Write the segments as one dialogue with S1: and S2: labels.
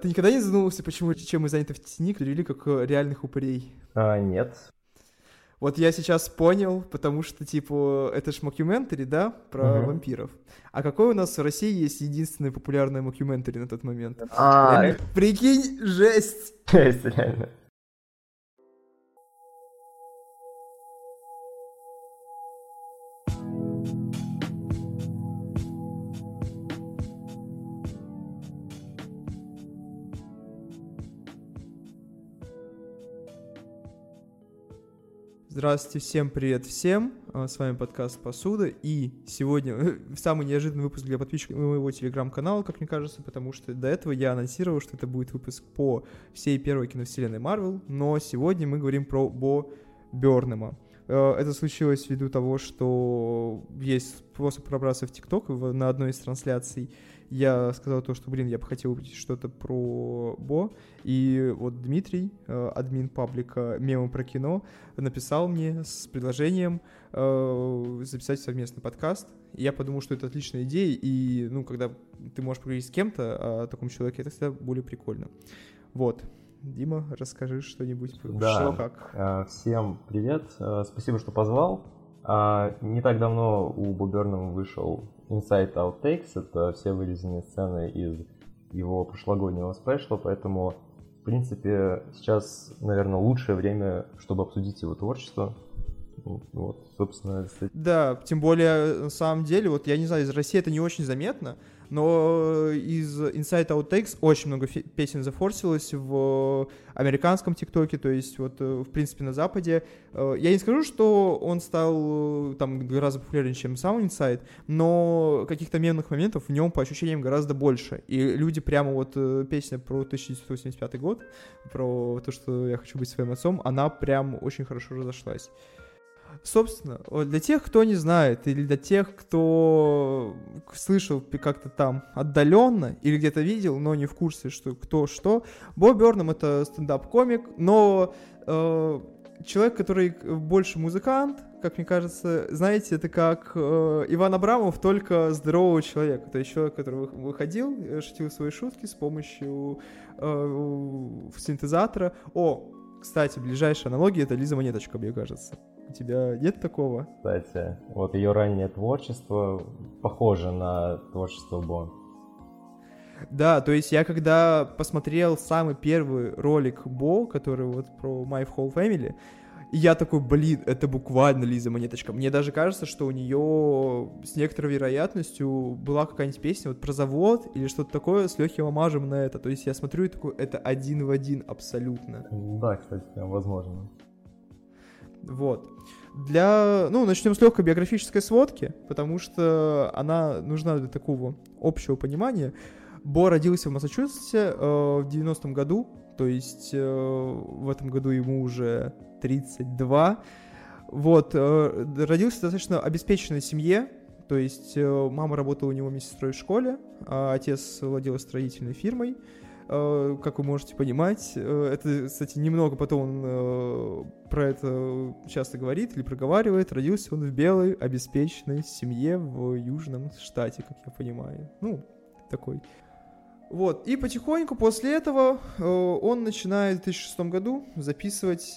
S1: Ты никогда не задумывался, почему чем мы заняты в тени перевели как э, реальных упырей?
S2: А, нет.
S1: Вот я сейчас понял, потому что, типа, это ж мокьюментари, да, про угу. вампиров. А какой у нас в России есть единственное популярное мокьюментари на тот момент?
S2: А,
S1: прикинь, жесть!
S2: Жесть, реально.
S1: Здравствуйте, всем привет всем, а, с вами подкаст «Посуда», и сегодня самый неожиданный выпуск для подписчиков моего телеграм-канала, как мне кажется, потому что до этого я анонсировал, что это будет выпуск по всей первой киновселенной Марвел, но сегодня мы говорим про Бо Бёрнема. Э, это случилось ввиду того, что есть способ пробраться в ТикТок на одной из трансляций, я сказал то, что, блин, я бы хотел увидеть что-то про Бо, и вот Дмитрий, э, админ паблика «Мемы про кино», написал мне с предложением э, записать совместный подкаст, и я подумал, что это отличная идея, и, ну, когда ты можешь поговорить с кем-то о таком человеке, это всегда более прикольно. Вот. Дима, расскажи что-нибудь.
S2: Да. Что, как? Э, всем привет. Спасибо, что позвал. Не так давно у Бубернова вышел Inside Outtakes, это все вырезанные сцены из его прошлогоднего спешла, поэтому, в принципе, сейчас, наверное, лучшее время, чтобы обсудить его творчество. Вот, собственно,
S1: Да, тем более, на самом деле, вот я не знаю, из России это не очень заметно, но из Inside Outtakes очень много песен зафорсилось в американском ТикТоке, то есть вот, э, в принципе, на Западе. Э, я не скажу, что он стал э, там гораздо популярнее, чем сам Inside, но каких-то мемных моментов в нем, по ощущениям, гораздо больше. И люди прямо вот песня про 1985 год, про то, что я хочу быть своим отцом, она прям очень хорошо разошлась. Собственно, для тех, кто не знает, или для тех, кто слышал как-то там отдаленно, или где-то видел, но не в курсе, что кто что, Боб Бернам это стендап-комик, но э, человек, который больше музыкант, как мне кажется, знаете, это как э, Иван Абрамов, только здорового человека. То есть человек, который выходил, э, шутил свои шутки с помощью э, синтезатора. О, кстати, ближайшая аналогия — это Лиза Монеточка, мне кажется. У тебя нет такого?
S2: Кстати, вот ее раннее творчество похоже на творчество Бо.
S1: Да, то есть я когда посмотрел самый первый ролик Бо, который вот про My Whole Family, я такой, блин, это буквально Лиза Монеточка. Мне даже кажется, что у нее с некоторой вероятностью была какая-нибудь песня вот про завод или что-то такое с легким омажем на это. То есть я смотрю и такой, это один в один абсолютно.
S2: Да, кстати, возможно.
S1: Вот. Для, ну, начнем с легкой биографической сводки, потому что она нужна для такого общего понимания. Бо родился в Массачусетсе э, в 90-м году, то есть э, в этом году ему уже 32. Вот, э, родился в достаточно обеспеченной семье, то есть э, мама работала у него медсестрой в школе, а отец владел строительной фирмой. Как вы можете понимать. Э, это, кстати, немного потом он э, про это часто говорит или проговаривает. Родился он в белой, обеспеченной семье в Южном штате, как я понимаю. Ну, такой. Вот, и потихоньку после этого он начинает в 2006 году записывать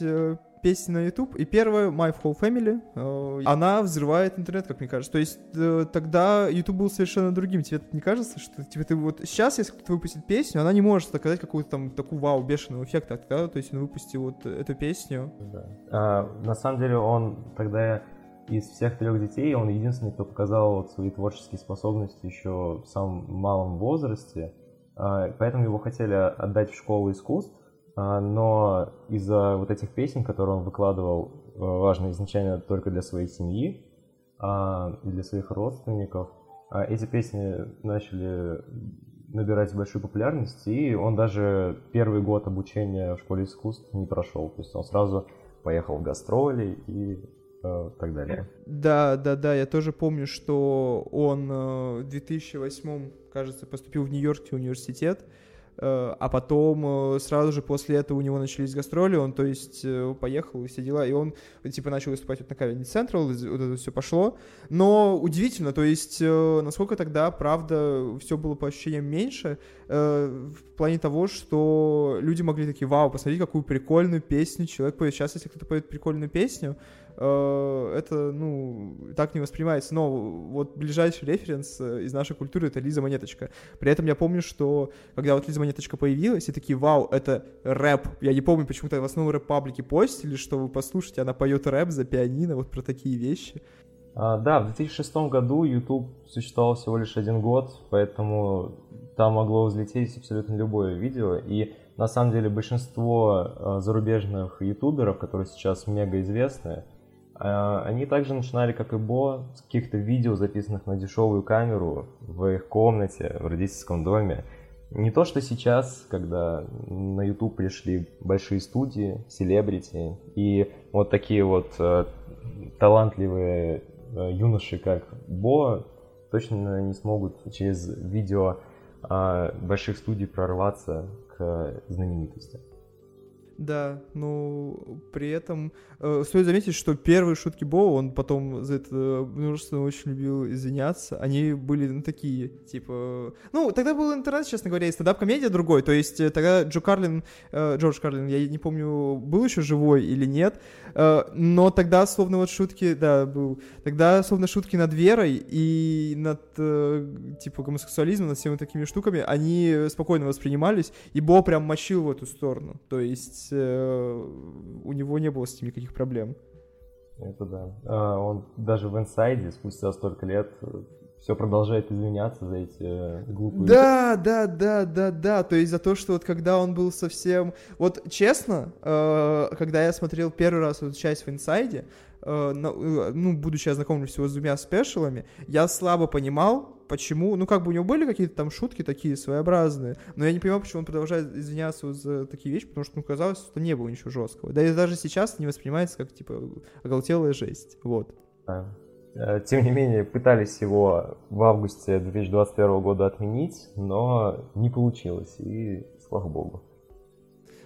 S1: песни на YouTube, и первая, My Whole Family, э, она взрывает интернет, как мне кажется. То есть э, тогда YouTube был совершенно другим. Тебе не кажется, что типа, ты вот сейчас, если кто-то выпустит песню, она не может оказать какую-то там такую вау, бешеного эффекта, да? то есть он выпустил вот эту песню.
S2: Да. А, на самом деле он тогда из всех трех детей он единственный, кто показал вот свои творческие способности еще в самом малом возрасте. А, поэтому его хотели отдать в школу искусств, а, но из-за вот этих песен, которые он выкладывал, э, важно изначально только для своей семьи а, и для своих родственников, а эти песни начали набирать большую популярность, и он даже первый год обучения в школе искусств не прошел. То есть он сразу поехал в гастроли и э, так далее.
S1: Да, да, да, я тоже помню, что он э, в 2008, кажется, поступил в Нью-Йоркский университет, а потом э, сразу же после этого у него начались гастроли, он, то есть, э, поехал и все дела, и он, типа, начал выступать вот на Comedy Central, вот это все пошло, но удивительно, то есть, насколько тогда, правда, все было по ощущениям меньше, в плане того, что люди могли такие, вау, посмотри, какую прикольную песню человек поет, сейчас, если кто-то поет прикольную песню, Э, это, ну, так не воспринимается. Но вот ближайший референс э, из нашей культуры — это Лиза Монеточка. При этом я помню, что когда вот Лиза Монеточка появилась, и такие, вау, это рэп. Я не помню, почему-то в основном рэп-паблике постили, что вы послушайте, она поет рэп за пианино, вот про такие вещи.
S2: А, да, в 2006 году YouTube существовал всего лишь один год, поэтому там могло взлететь абсолютно любое видео, и на самом деле большинство э, зарубежных ютуберов, которые сейчас мега известны, они также начинали, как и Бо, с каких-то видео, записанных на дешевую камеру в их комнате, в родительском доме. Не то, что сейчас, когда на YouTube пришли большие студии, селебрити, и вот такие вот э, талантливые э, юноши, как Бо, точно не смогут через видео э, больших студий прорваться к знаменитости.
S1: Да, ну, при этом э, стоит заметить, что первые шутки Бо, он потом за это множество очень любил извиняться, они были, ну, такие, типа... Ну, тогда был интернет, честно говоря, и стендап-комедия другой, то есть э, тогда Джо Карлин, э, Джордж Карлин, я не помню, был еще живой или нет, э, но тогда, словно вот шутки, да, был, тогда, словно шутки над верой и над, э, типа, гомосексуализмом, над всеми такими штуками, они спокойно воспринимались, и Бо прям мочил в эту сторону, то есть есть э, у него не было с этим никаких проблем.
S2: Это да. А, он даже в инсайде спустя столько лет все продолжает извиняться за эти э, глупые...
S1: Да, да, да, да, да, то есть за то, что вот когда он был совсем... Вот честно, э, когда я смотрел первый раз эту часть в инсайде, ну, будучи ознакомлен всего с двумя спешалами, я слабо понимал, почему, ну, как бы у него были какие-то там шутки такие своеобразные, но я не понимаю, почему он продолжает извиняться за такие вещи, потому что, ну, казалось, что не было ничего жесткого. Да и даже сейчас не воспринимается как, типа, оголтелая жесть, вот.
S2: Э, тем не менее, пытались его в августе 2021 года отменить, но не получилось, и слава богу.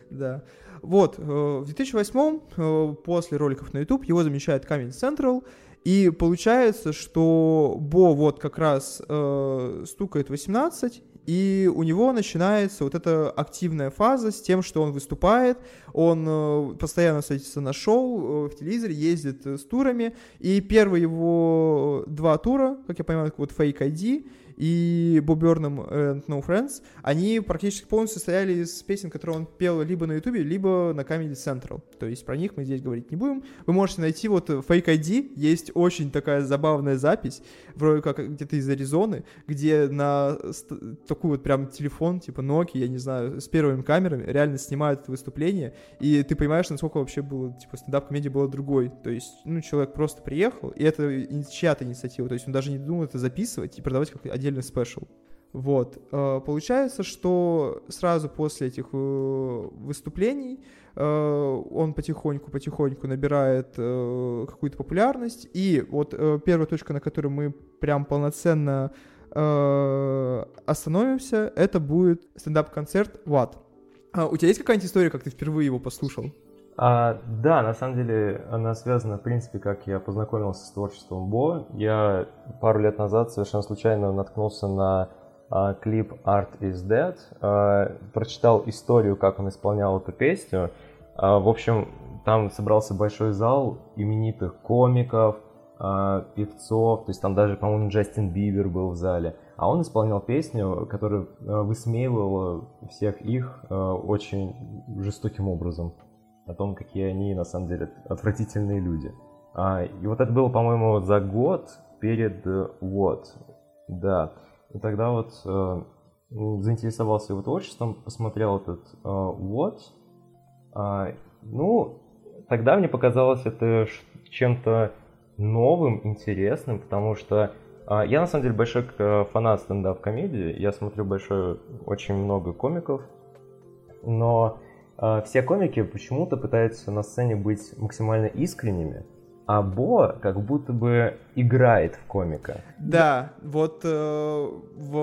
S1: Да. Вот, э, в 2008 э, после роликов на YouTube его замещает Comedy Central, и получается, что Бо вот как раз э, стукает 18, и у него начинается вот эта активная фаза с тем, что он выступает, он э, постоянно садится на шоу, э, в телевизоре ездит э, с турами, и первые его два тура, как я понимаю, вот Fake ID, и Боб Бёрном and No Friends, они практически полностью состояли из песен, которые он пел либо на Ютубе, либо на Comedy Central. То есть про них мы здесь говорить не будем. Вы можете найти вот Fake ID, есть очень такая забавная запись, вроде как где-то из Аризоны, где на такой вот прям телефон, типа Nokia, я не знаю, с первыми камерами реально снимают это выступление, и ты понимаешь, насколько вообще было, типа, стендап-комедия была другой. То есть, ну, человек просто приехал, и это чья-то инициатива, то есть он даже не думал это записывать и продавать как один отдельный спешл. Вот. Э, получается, что сразу после этих э, выступлений э, он потихоньку-потихоньку набирает какую-то популярность. И вот первая точка, на которой мы прям полноценно остановимся, это будет стендап-концерт «What?». А у тебя есть какая-нибудь история, как ты впервые его послушал?
S2: А, да, на самом деле она связана, в принципе, как я познакомился с творчеством Бо. Я пару лет назад совершенно случайно наткнулся на а, клип Art is Dead, а, прочитал историю, как он исполнял эту песню. А, в общем, там собрался большой зал именитых комиков, а, певцов, то есть там даже, по-моему, Джастин Бибер был в зале. А он исполнял песню, которая а, высмеивала всех их а, очень жестоким образом о том, какие они на самом деле отвратительные люди. А, и вот это было, по-моему, за год перед вот, да. И тогда вот э, заинтересовался его творчеством, посмотрел этот э, вот. А, ну, тогда мне показалось это чем-то новым, интересным, потому что а, я на самом деле большой э, фанат стендап-комедии, я смотрю большое, очень много комиков, но все комики почему-то пытаются на сцене быть максимально искренними, а Бо как будто бы играет в комика.
S1: Да, вот э, в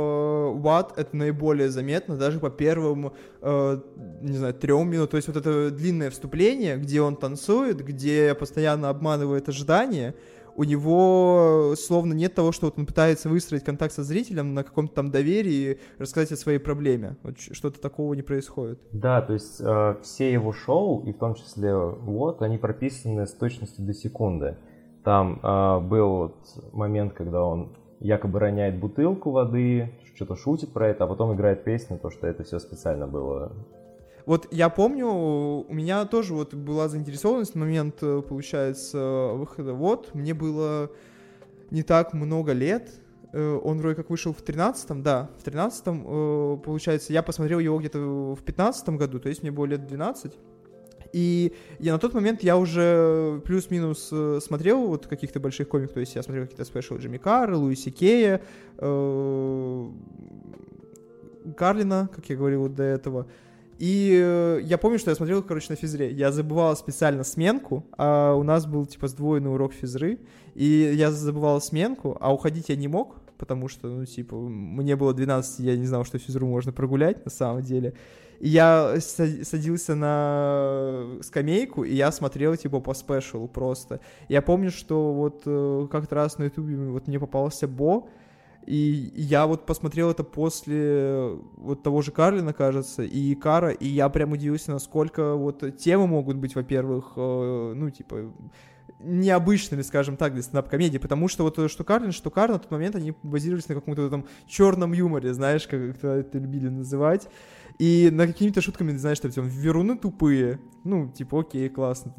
S1: What это наиболее заметно, даже по первым, э, не знаю, трем минут. То есть вот это длинное вступление, где он танцует, где постоянно обманывает ожидания, у него словно нет того, что вот он пытается выстроить контакт со зрителем на каком-то там доверии, рассказать о своей проблеме. Вот что-то такого не происходит.
S2: Да, то есть э, все его шоу, и в том числе вот, они прописаны с точностью до секунды. Там э, был вот момент, когда он якобы роняет бутылку воды, что-то шутит про это, а потом играет песню, то, что это все специально было
S1: вот я помню, у меня тоже вот была заинтересованность в момент, э, получается, выхода. Вот, мне было не так много лет, э, он вроде как вышел в 13-м, да, в 13-м, э, получается, я посмотрел его где-то в 15 году, то есть мне было лет 12. И я на тот момент я уже плюс-минус смотрел вот каких-то больших комиков, то есть я смотрел какие-то спешл Джимми Карра, Луиси Кея, Карлина, как я говорил вот до этого. И э, я помню, что я смотрел, короче, на физре. Я забывал специально сменку, а у нас был, типа, сдвоенный урок физры, и я забывал сменку, а уходить я не мог, потому что, ну, типа, мне было 12, я не знал, что физру можно прогулять, на самом деле. И я садился на скамейку, и я смотрел, типа, по спешалу просто. Я помню, что вот э, как-то раз на ютубе вот мне попался Бо, и я вот посмотрел это после вот того же Карлина, кажется, и Кара, и я прям удивился, насколько вот темы могут быть, во-первых, э, ну, типа, необычными, скажем так, для стендап-комедии, потому что вот что Карлин, что Кар на тот момент, они базировались на каком-то там черном юморе, знаешь, как это любили называть, и на какими-то шутками, знаешь, что там веруны тупые, ну, типа, окей, классно,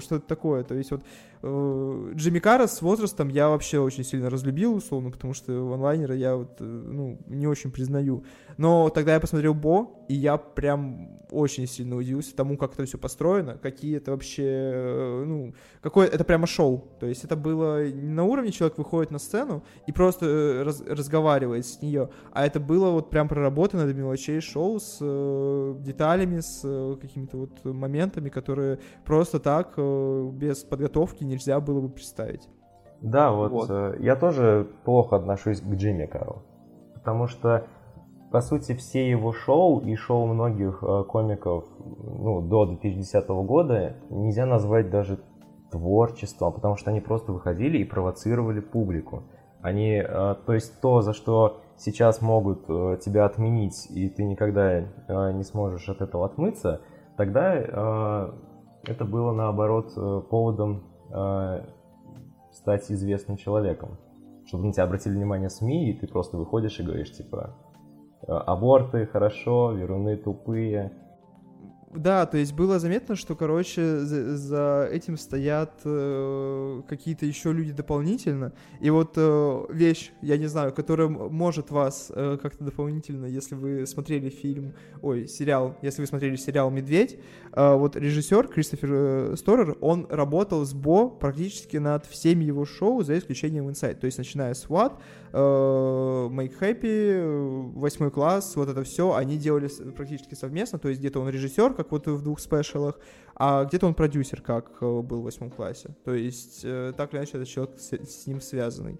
S1: что-то такое, то есть вот Э, Джимми Карра с возрастом я вообще очень сильно разлюбил, условно, потому что онлайнера я вот, э, ну, не очень признаю. Но тогда я посмотрел Бо, и я прям очень сильно удивился тому, как это все построено, какие это вообще, э, ну, какое это прямо шоу. То есть это было не на уровне человек выходит на сцену и просто раз, разговаривает с нее, а это было вот прям проработано до мелочей шоу с э, деталями, с э, какими-то вот моментами, которые просто так, э, без подготовки нельзя было бы представить.
S2: Да, вот, вот. Э, я тоже плохо отношусь к Джимми Кару, потому что по сути, все его шоу и шоу многих э, комиков ну, до 2010 года нельзя назвать даже творчеством, потому что они просто выходили и провоцировали публику. Они, то есть то, за что сейчас могут тебя отменить, и ты никогда не сможешь от этого отмыться, тогда э, это было наоборот э, поводом э, стать известным человеком. Чтобы на тебя обратили внимание СМИ, и ты просто выходишь и говоришь, типа, аборты хорошо, веруны тупые.
S1: Да, то есть было заметно, что, короче, за, за этим стоят э, какие-то еще люди дополнительно. И вот э, вещь, я не знаю, которая может вас э, как-то дополнительно, если вы смотрели фильм, ой, сериал, если вы смотрели сериал «Медведь», э, вот режиссер Кристофер э, Сторер, он работал с Бо практически над всеми его шоу, за исключением Inside. То есть начиная с What, э, Make Happy, восьмой класс, вот это все, они делали практически совместно, то есть где-то он режиссер, как вот в двух спешалах, а где-то он продюсер, как э, был в восьмом классе. То есть э, так или иначе этот человек с, ним связанный.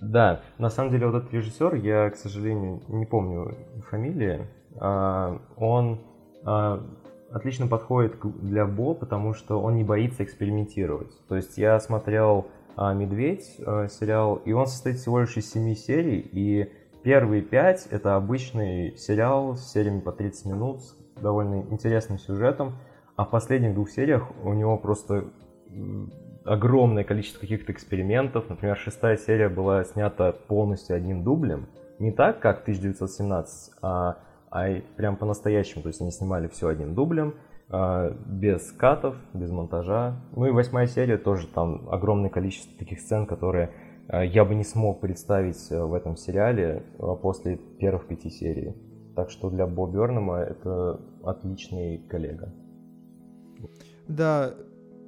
S2: Да, на самом деле вот этот режиссер, я, к сожалению, не помню фамилии, а, он а, отлично подходит для Бо, потому что он не боится экспериментировать. То есть я смотрел а, «Медведь» сериал, и он состоит всего лишь из семи серий, и первые пять — это обычный сериал с сериями по 30 минут, довольно интересным сюжетом, а в последних двух сериях у него просто огромное количество каких-то экспериментов. Например, шестая серия была снята полностью одним дублем. Не так, как 1917, а, а прям по-настоящему. То есть они снимали все одним дублем, а, без катов, без монтажа. Ну и восьмая серия тоже там огромное количество таких сцен, которые а, я бы не смог представить э, в этом сериале а, после первых пяти серий. Так что для Бо Бернама это отличный коллега.
S1: Да,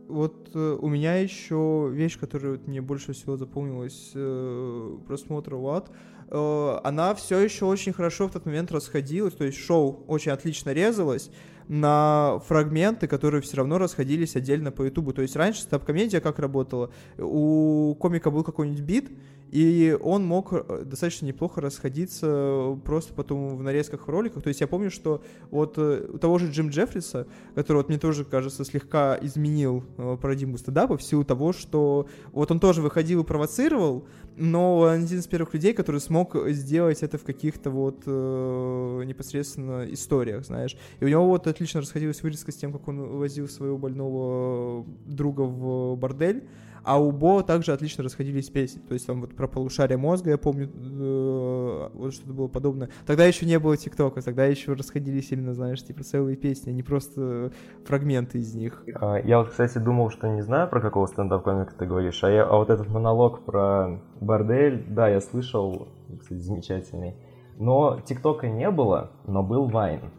S1: вот э, у меня еще вещь, которая вот, мне больше всего запомнилась э, просмотра ВАД, э, она все еще очень хорошо в тот момент расходилась, то есть шоу очень отлично резалось, на фрагменты, которые все равно расходились отдельно по Ютубу. То есть раньше стендап-комедия как работала? У комика был какой-нибудь бит, и он мог э, достаточно неплохо расходиться просто потом в нарезках в роликах. То есть я помню, что вот э, у того же Джим Джеффриса, который вот мне тоже, кажется, слегка изменил э, парадигму стендапа в силу того, что вот он тоже выходил и провоцировал, но он один из первых людей, который смог сделать это в каких-то вот э, непосредственно историях, знаешь. И у него вот отлично расходилась вырезка с тем, как он возил своего больного друга в бордель, а у Бо также отлично расходились песни. То есть там вот про полушарие мозга, я помню, э, вот что-то было подобное. Тогда еще не было ТикТока, тогда еще расходились именно, знаешь, типа целые песни, а не просто фрагменты из них.
S2: А, я вот, кстати, думал, что не знаю, про какого стендап-комика ты говоришь, а, я, а вот этот монолог про бордель, да, я слышал, кстати, замечательный. Но ТикТока не было, но был Вайн,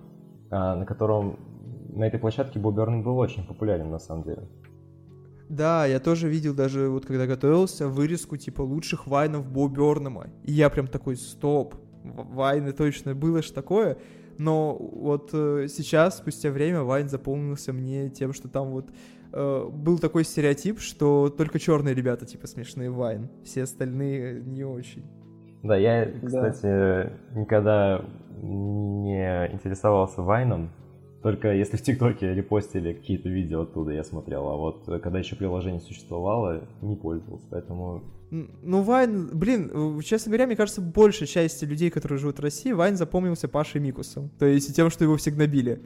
S2: а, на котором на этой площадке Боб Берн был очень популярен, на самом деле.
S1: Да, я тоже видел даже, вот когда готовился, вырезку типа лучших вайнов Бо Бернама. И я прям такой, стоп, вайны точно было ж такое. Но вот э, сейчас, спустя время, Вайн заполнился мне тем, что там вот э, был такой стереотип, что только черные ребята типа смешные Вайн, все остальные не очень.
S2: Да, я, кстати, да. никогда не интересовался Вайном, только если в ТикТоке репостили какие-то видео оттуда, я смотрел. А вот э, когда еще приложение существовало, не пользовался. Поэтому
S1: ну, Вайн, блин, честно говоря, мне кажется, большая часть людей, которые живут в России, Вайн запомнился Пашей Микусом. То есть тем, что его всегда били.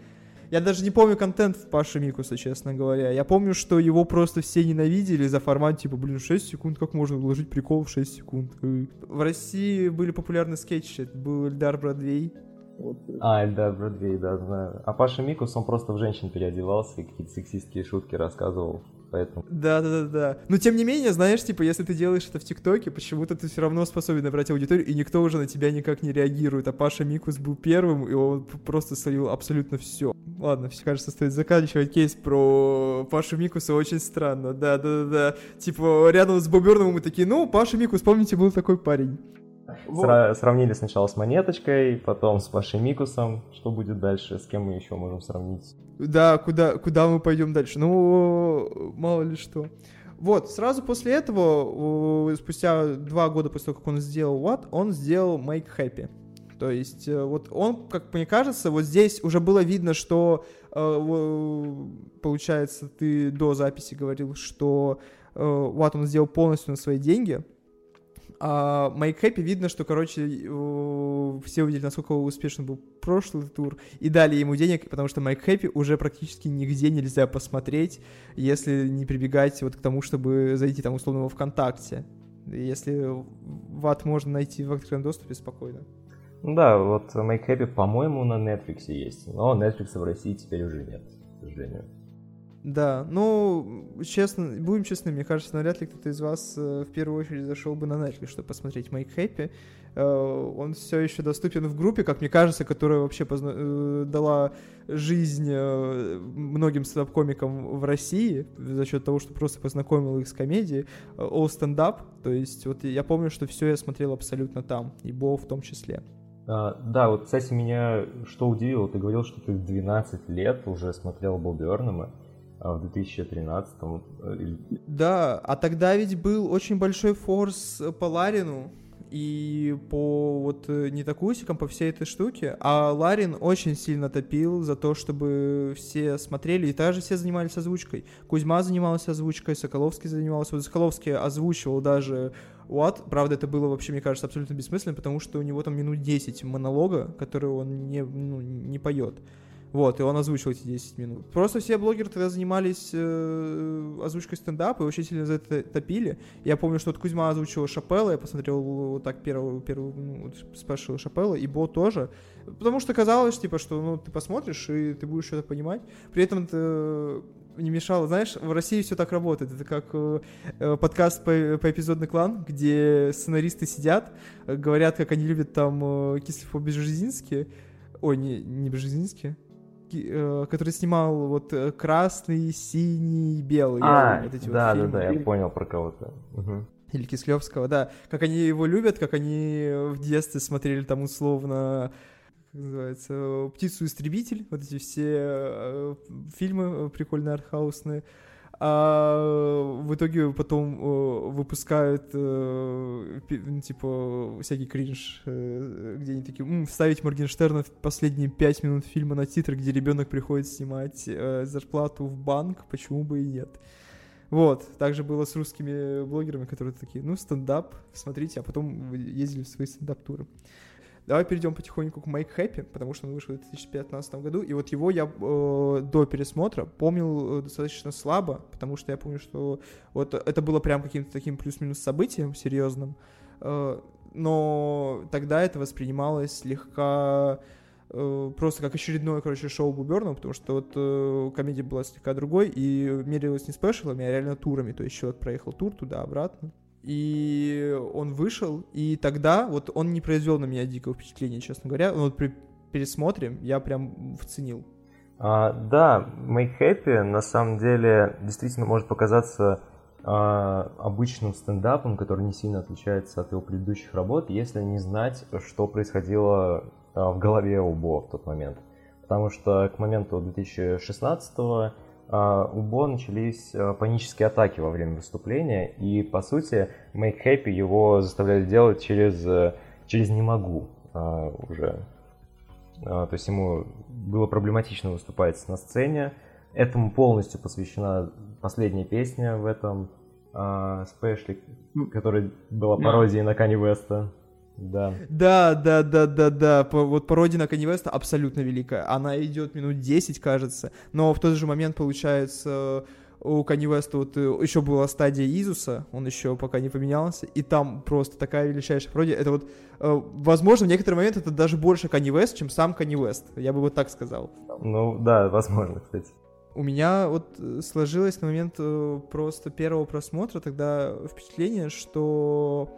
S1: Я даже не помню контент в Паше Микуса, честно говоря. Я помню, что его просто все ненавидели за формат, типа, блин, 6 секунд, как можно вложить прикол в 6 секунд? В России были популярны скетчи. Это был Эльдар Бродвей,
S2: вот. А, Эльдар Бродвей, да, знаю. А Паша Микус, он просто в женщин переодевался и какие-то сексистские шутки рассказывал. Поэтому...
S1: Да, да, да, да. Но тем не менее, знаешь, типа, если ты делаешь это в ТикТоке, почему-то ты все равно способен набрать аудиторию, и никто уже на тебя никак не реагирует. А Паша Микус был первым, и он просто солил абсолютно все. Ладно, все кажется, стоит заканчивать кейс про Пашу Микуса очень странно. Да, да, да, да. Типа, рядом с Боберном мы такие, ну, Паша Микус, помните, был такой парень.
S2: Вот. Сравнили сначала с Монеточкой, потом с Пашей Микусом. Что будет дальше? С кем мы еще можем сравнить?
S1: Да, куда, куда мы пойдем дальше? Ну, мало ли что. Вот, сразу после этого, спустя два года после того, как он сделал What, он сделал Make Happy. То есть, э, вот он, как мне кажется, вот здесь уже было видно, что, э, получается, ты до записи говорил, что э, What он сделал полностью на свои деньги, а Майк видно, что, короче, все увидели, насколько успешно был прошлый тур, и дали ему денег, потому что Майк уже практически нигде нельзя посмотреть, если не прибегать вот к тому, чтобы зайти там условно во ВКонтакте. Если ват можно найти в открытом доступе спокойно.
S2: Да, вот Майк по-моему, на Netflix есть, но Netflix в России теперь уже нет, к сожалению.
S1: Да, ну, честно, будем честны, мне кажется, навряд ли кто-то из вас э, в первую очередь зашел бы на Netflix, чтобы посмотреть Make Happy. Э, он все еще доступен в группе, как мне кажется, которая вообще позна... э, дала жизнь многим стендап-комикам в России за счет того, что просто познакомил их с комедией. All Stand Up, то есть вот я помню, что все я смотрел абсолютно там, и Бо в том числе.
S2: А, да, вот, кстати, меня что удивило, ты говорил, что ты 12 лет уже смотрел Бобби Эрнема. А в 2013
S1: э, Да, а тогда ведь был очень большой форс по Ларину и по вот э, не такусикам, по всей этой штуке. А Ларин очень сильно топил за то, чтобы все смотрели, и также все занимались озвучкой. Кузьма занимался озвучкой, Соколовский занимался. Вот Соколовский озвучивал даже Уат. Правда, это было вообще, мне кажется, абсолютно бессмысленно, потому что у него там минут 10 монолога, которые он не, ну, не поет. Вот, и он озвучил эти 10 минут. Просто все блогеры тогда занимались э, озвучкой стендапа и очень сильно за это топили. Я помню, что вот Кузьма озвучил Шапелла, я посмотрел вот так первую, первую ну, спрашивал Шапелла, и Бо тоже. Потому что казалось, типа, что ну, ты посмотришь, и ты будешь что-то понимать. При этом это не мешало. Знаешь, в России все так работает. Это как э, э подкаст по, по эпизодный клан, где сценаристы сидят, э, говорят, как они любят там э, Кислифо-Бежезинский. Ой, не, не Бежезинский. Э, который снимал вот э, красный, синий, белый.
S2: А, вот эти да, вот фильмы. да, да, я понял про кого-то. Угу.
S1: Или Кислевского, да. Как они его любят, как они в детстве смотрели там условно как называется, «Птицу-истребитель», вот эти все э, фильмы прикольные артхаусные, а в итоге потом э, выпускают э, ну, типа всякий кринж, э, где они такие М, вставить Моргенштерна в последние пять минут фильма на титры, где ребенок приходит снимать э, зарплату в банк, почему бы и нет. Вот, также было с русскими блогерами, которые такие, ну, стендап, смотрите, а потом ездили в свои стендап-туры. Давай перейдем потихоньку к Make Happy, потому что он вышел в 2015 году, и вот его я э, до пересмотра помнил э, достаточно слабо, потому что я помню, что вот это было прям каким-то таким плюс-минус событием серьезным, э, но тогда это воспринималось слегка э, просто как очередное, короче, шоу Буберна, потому что вот э, комедия была слегка другой, и мерилась не спешалами, а реально турами, то есть человек проехал тур туда-обратно, и он вышел, и тогда вот он не произвел на меня дикого впечатления, честно говоря. Но вот при пересмотре я прям вценил.
S2: А, да, Make Happy на самом деле действительно может показаться а, обычным стендапом, который не сильно отличается от его предыдущих работ, если не знать, что происходило а, в голове у Бо в тот момент. Потому что к моменту 2016 а, у Бо начались а, панические атаки во время выступления, и, по сути, Make Happy его заставляли делать через, э, через «не могу» а, уже. То есть ему было проблематично выступать на сцене. Этому полностью посвящена последняя песня в этом спешле, которая была пародией на Кани Веста. Да.
S1: Да, да, да, да, да. Вот пародия на Kanye West абсолютно великая. Она идет минут 10, кажется. Но в тот же момент, получается, у Kanye West вот э, еще была стадия Изуса, он еще пока не поменялся, и там просто такая величайшая пародия. Это вот, э, возможно, в некоторый момент это даже больше Kanye West, чем сам Kanye West. Я бы вот так сказал.
S2: Ну, да, возможно, кстати.
S1: У меня вот э, сложилось на момент просто первого просмотра тогда впечатление, что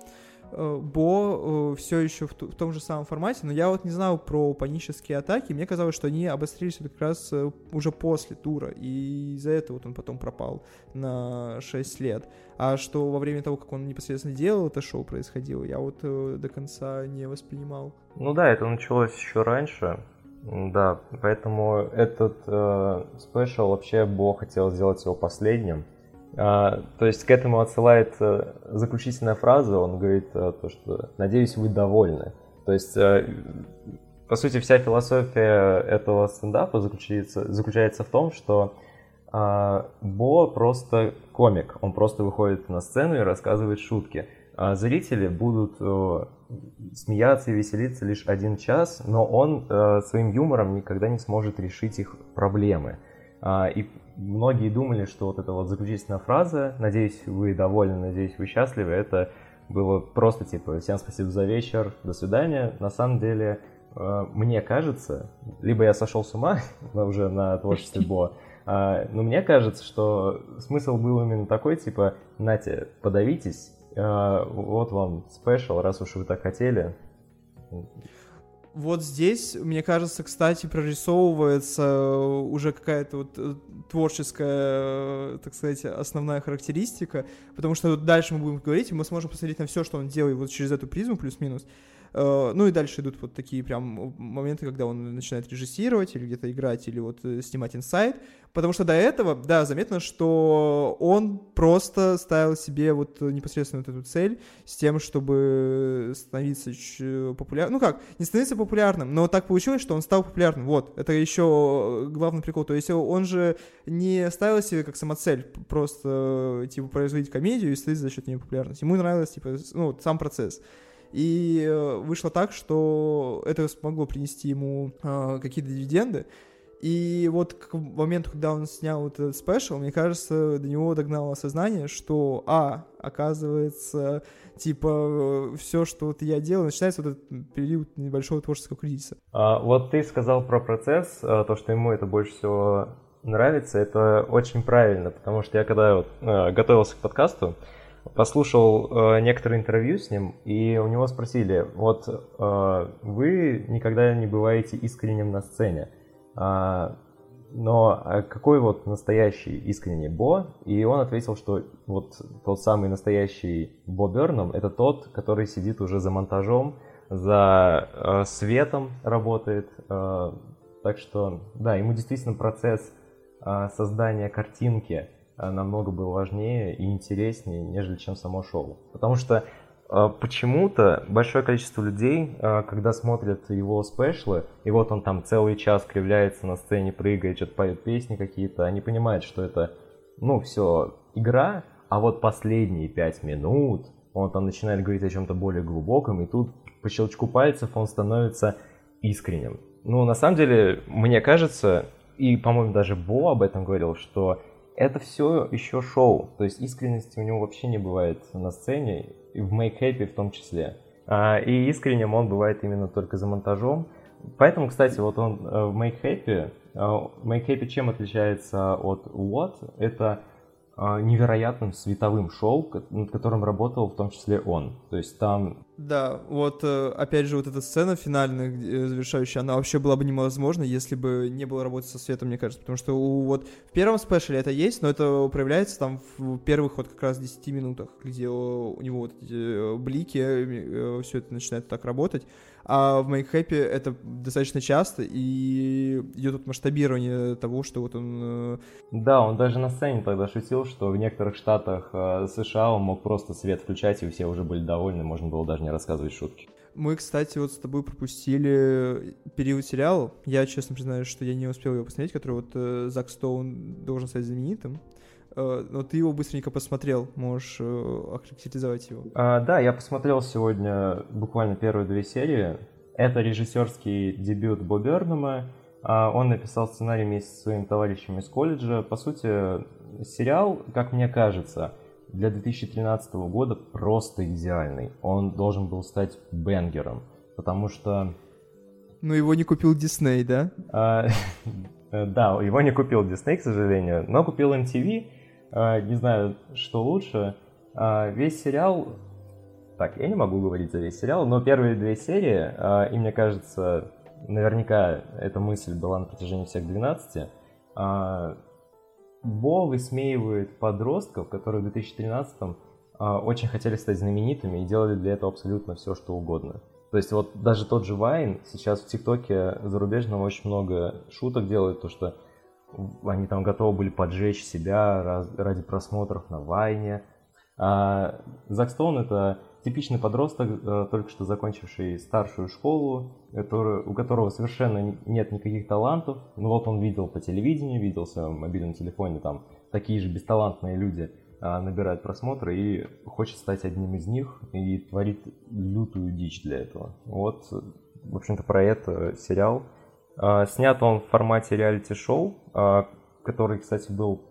S1: Бо э, все еще в, в том же самом формате, но я вот не знал про панические атаки, мне казалось, что они обострились как раз э, уже после тура, и из-за этого вот он потом пропал на 6 лет. А что во время того, как он непосредственно делал это шоу происходило, я вот до конца не воспринимал.
S2: Ну да, это началось еще раньше, да, поэтому этот э, спешл вообще Бо хотел сделать его последним, то есть к этому отсылает а, заключительная фраза, он говорит а, то, что «надеюсь, вы довольны». То есть, а, по сути, вся философия этого стендапа заключается, заключается в том, что а, Бо просто комик, он просто выходит на сцену и рассказывает шутки. А зрители будут а, смеяться и веселиться лишь один час, но он а, своим юмором никогда не сможет решить их проблемы. А, и многие думали, что вот эта вот заключительная фраза «Надеюсь, вы довольны, надеюсь, вы счастливы» это было просто типа «Всем спасибо за вечер, до свидания». На самом деле, э, мне кажется, либо я сошел с ума уже на творчестве Бо, а, но мне кажется, что смысл был именно такой, типа, Натя, подавитесь, э, вот вам спешл, раз уж вы так хотели.
S1: Вот здесь, мне кажется, кстати, прорисовывается уже какая-то вот э, творческая, э, так сказать, основная характеристика, потому что дальше мы будем говорить, и мы сможем посмотреть на все, что он делает вот через эту призму плюс-минус. Э, ну и дальше идут вот такие прям моменты, когда он начинает режиссировать или где-то играть, или вот э, снимать инсайд. Потому что до этого, да, заметно, что он просто ставил себе вот непосредственно вот эту цель с тем, чтобы становиться популярным. Ну как, не становиться популярным, но так получилось, что он стал популярным. Вот, это еще главный прикол. То есть он же не ставил себе как самоцель просто, типа, производить комедию и стать за счет нее популярности. Ему нравилось, типа, ну, сам процесс. И э, вышло так, что это смогло принести ему э, какие-то дивиденды. И вот к моменту, когда он снял этот спешл, мне кажется, до него догнало осознание, что, а, оказывается, типа, все, что вот я делаю, начинается вот этот период небольшого творческого кризиса.
S2: А, вот ты сказал про процесс, а, то, что ему это больше всего нравится, это очень правильно, потому что я когда вот, э, готовился к подкасту, послушал э, некоторые интервью с ним, и у него спросили, вот э, вы никогда не бываете искренним на сцене, э, но а какой вот настоящий искренний Бо? И он ответил, что вот тот самый настоящий Бо Берном это тот, который сидит уже за монтажом, за э, светом работает. Э, так что, да, ему действительно процесс э, создания картинки намного был важнее и интереснее, нежели чем само шоу. Потому что э, почему-то большое количество людей, э, когда смотрят его спешлы, и вот он там целый час кривляется на сцене, прыгает, что-то поет песни какие-то, они понимают, что это, ну, все игра, а вот последние пять минут он там начинает говорить о чем-то более глубоком, и тут по щелчку пальцев он становится искренним. Ну, на самом деле, мне кажется, и, по-моему, даже Бо об этом говорил, что это все еще шоу. То есть искренности у него вообще не бывает на сцене, и в Make Happy в том числе. А, и искренним он бывает именно только за монтажом. Поэтому, кстати, вот он э, в Make Happy, э, Make Happy чем отличается от What? Это невероятным световым шоу, над которым работал в том числе он. То есть там...
S1: Да, вот э, опять же вот эта сцена финальная, э, завершающая, она вообще была бы невозможна, если бы не было работы со светом, мне кажется. Потому что у, вот в первом спешле это есть, но это проявляется там в первых вот как раз 10 минутах, где у него вот эти э, блики, все это начинает так работать. А в Make Happy это достаточно часто, и идет тут масштабирование того, что вот он... Э,
S2: да, он даже на сцене тогда шутил, что в некоторых штатах э, США он мог просто свет включать, и все уже были довольны, можно было даже не рассказывать шутки.
S1: Мы, кстати, вот с тобой пропустили период сериала. Я, честно признаюсь, что я не успел его посмотреть, который вот э, Зак Стоун должен стать знаменитым. Э, но ты его быстренько посмотрел, можешь э, охарактеризовать его.
S2: А, да, я посмотрел сегодня буквально первые две серии. Это режиссерский дебют Бо Бернама. А, он написал сценарий вместе со своим товарищем из колледжа. По сути, сериал, как мне кажется, для 2013 года просто идеальный. Он должен был стать бенгером, потому что...
S1: Но его не купил Дисней, да?
S2: А, да, его не купил Дисней, к сожалению, но купил MTV, не знаю, что лучше. А, весь сериал... Так, я не могу говорить за весь сериал, но первые две серии, а, и мне кажется, наверняка эта мысль была на протяжении всех 12, Бо высмеивает подростков, которые в 2013 очень хотели стать знаменитыми и делали для этого абсолютно все, что угодно. То есть вот даже тот же Вайн сейчас в ТикТоке зарубежном очень много шуток делает, то что они там готовы были поджечь себя ради просмотров на Вайне. А Зак Стоун это типичный подросток, э, только что закончивший старшую школу, который, у которого совершенно нет никаких талантов. Ну вот он видел по телевидению, видел в своем мобильном телефоне, там такие же бесталантные люди а, просмотры и хочет стать одним из них и творит лютую дичь для этого. Вот, в общем-то, про это сериал. А, снят он в формате реалити-шоу, а, который, кстати, был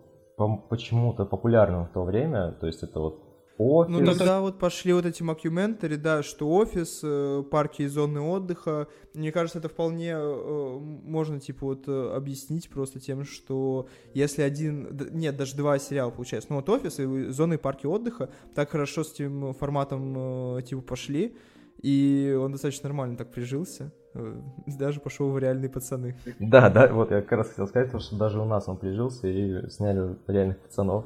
S2: почему-то популярным в то время. То есть это вот
S1: офис. Ну тогда вот пошли вот эти макюментари, да, что офис, э, парки и зоны отдыха. Мне кажется, это вполне э, можно, типа, вот э, объяснить просто тем, что если один, нет, даже два сериала получается, ну вот офис и зоны и парки отдыха так хорошо с этим форматом, типа, пошли, и он достаточно нормально так прижился. Э, даже пошел в реальные пацаны.
S2: Да, да, вот я как раз хотел сказать, что даже у нас он прижился и сняли реальных пацанов.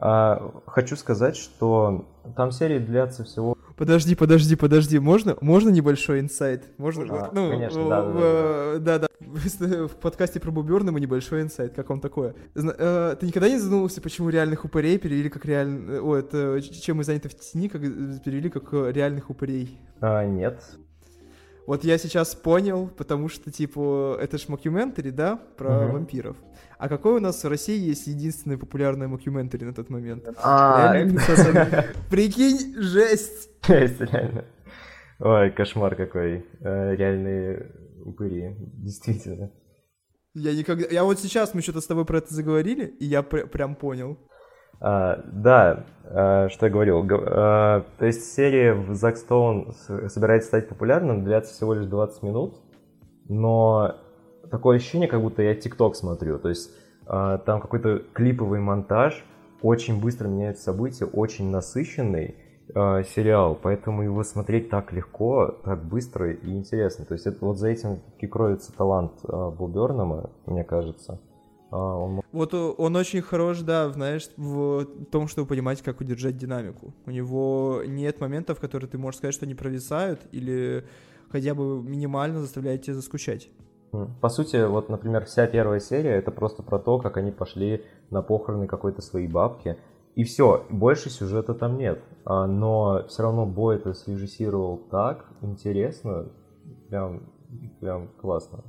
S2: А, хочу сказать, что там серии длятся всего...
S1: Подожди, подожди, подожди, можно, можно небольшой инсайт? Можно?
S2: А, ну, конечно, да, да,
S1: да, да. да. В подкасте про Бубернама небольшой инсайт, как вам такое? Э, ты никогда не задумывался, почему реальных упырей перевели как реально... О, это чем мы заняты в тени, как перевели как реальных упырей?
S2: А, нет.
S1: Вот я сейчас понял, потому что, типа, это ж мокьюментари, да, про uh-huh. вампиров. А какой у нас в России есть единственный популярный мокьюментари на тот момент?
S2: А,
S1: Прикинь, жесть!
S2: Жесть, реально. Ой, кошмар какой. Э, реальные упыри, действительно.
S1: Я никогда... Я вот сейчас, мы что-то с тобой про это заговорили, и я прям понял.
S2: А, да, а, что я говорил. А, то есть серия в Zack Stone собирается стать популярным, длится всего лишь 20 минут, но такое ощущение, как будто я ТикТок смотрю. То есть а, там какой-то клиповый монтаж, очень быстро меняются события, очень насыщенный э, сериал, поэтому его смотреть так легко, так быстро и интересно. То есть это, вот за этим и кроется талант э, Бобернама, мне кажется. А, он...
S1: Вот он очень хорош, да, знаешь, в том, чтобы понимать, как удержать динамику. У него нет моментов, которые ты можешь сказать, что не провисают, или хотя бы минимально заставляют тебя заскучать.
S2: По сути, вот, например, вся первая серия это просто про то, как они пошли на похороны какой-то своей бабки. И все, больше сюжета там нет. А, но все равно Бой это срежиссировал так интересно, прям, прям классно.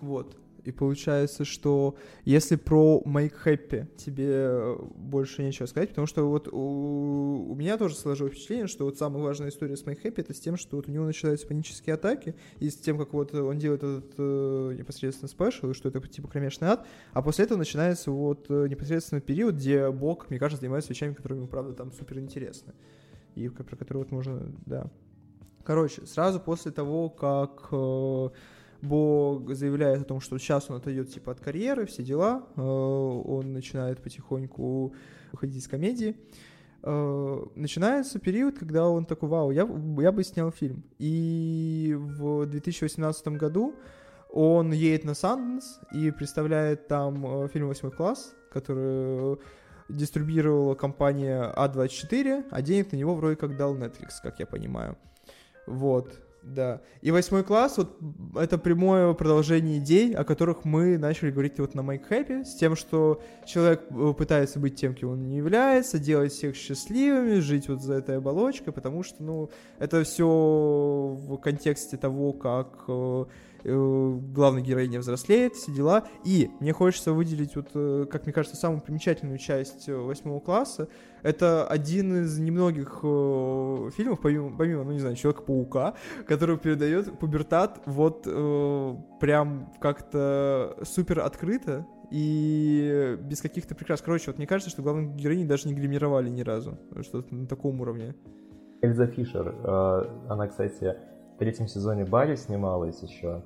S1: Вот. И получается, что если про Make Happy тебе э, больше нечего сказать, потому что вот у, у меня тоже сложилось впечатление, что вот самая важная история с Make Happy это с тем, что вот у него начинаются панические атаки, и с тем, как вот он делает этот э, непосредственно спешл, и что это типа кромешный ад, а после этого начинается вот э, непосредственно период, где Бог, мне кажется, занимается вещами, которые ему, правда, там супер интересны, и про которые вот можно, да. Короче, сразу после того, как... Э, Бо заявляет о том, что сейчас он отойдет типа от карьеры, все дела, э, он начинает потихоньку выходить из комедии. Э, начинается период, когда он такой, вау, я, я бы снял фильм. И в 2018 году он едет на Санденс и представляет там э, фильм «Восьмой класс», который дистрибьюировала компания А24, а денег на него вроде как дал Netflix, как я понимаю. Вот. Да. И восьмой класс, вот это прямое продолжение идей, о которых мы начали говорить вот на Make Happy, с тем, что человек э, пытается быть тем, кем он не является, делать всех счастливыми, жить вот за этой оболочкой, потому что, ну, это все в контексте того, как э, главная героиня взрослеет, все дела. И мне хочется выделить, вот, э, как мне кажется, самую примечательную часть э, восьмого класса. Это один из немногих э, фильмов, помимо, помимо, ну не знаю, Человека-паука, который передает пубертат вот э, прям как-то супер открыто и без каких-то прикрас. Короче, вот мне кажется, что главную героиню даже не гримировали ни разу. Что-то на таком уровне.
S2: Эльза Фишер, она, кстати, в третьем сезоне Барри снималась еще.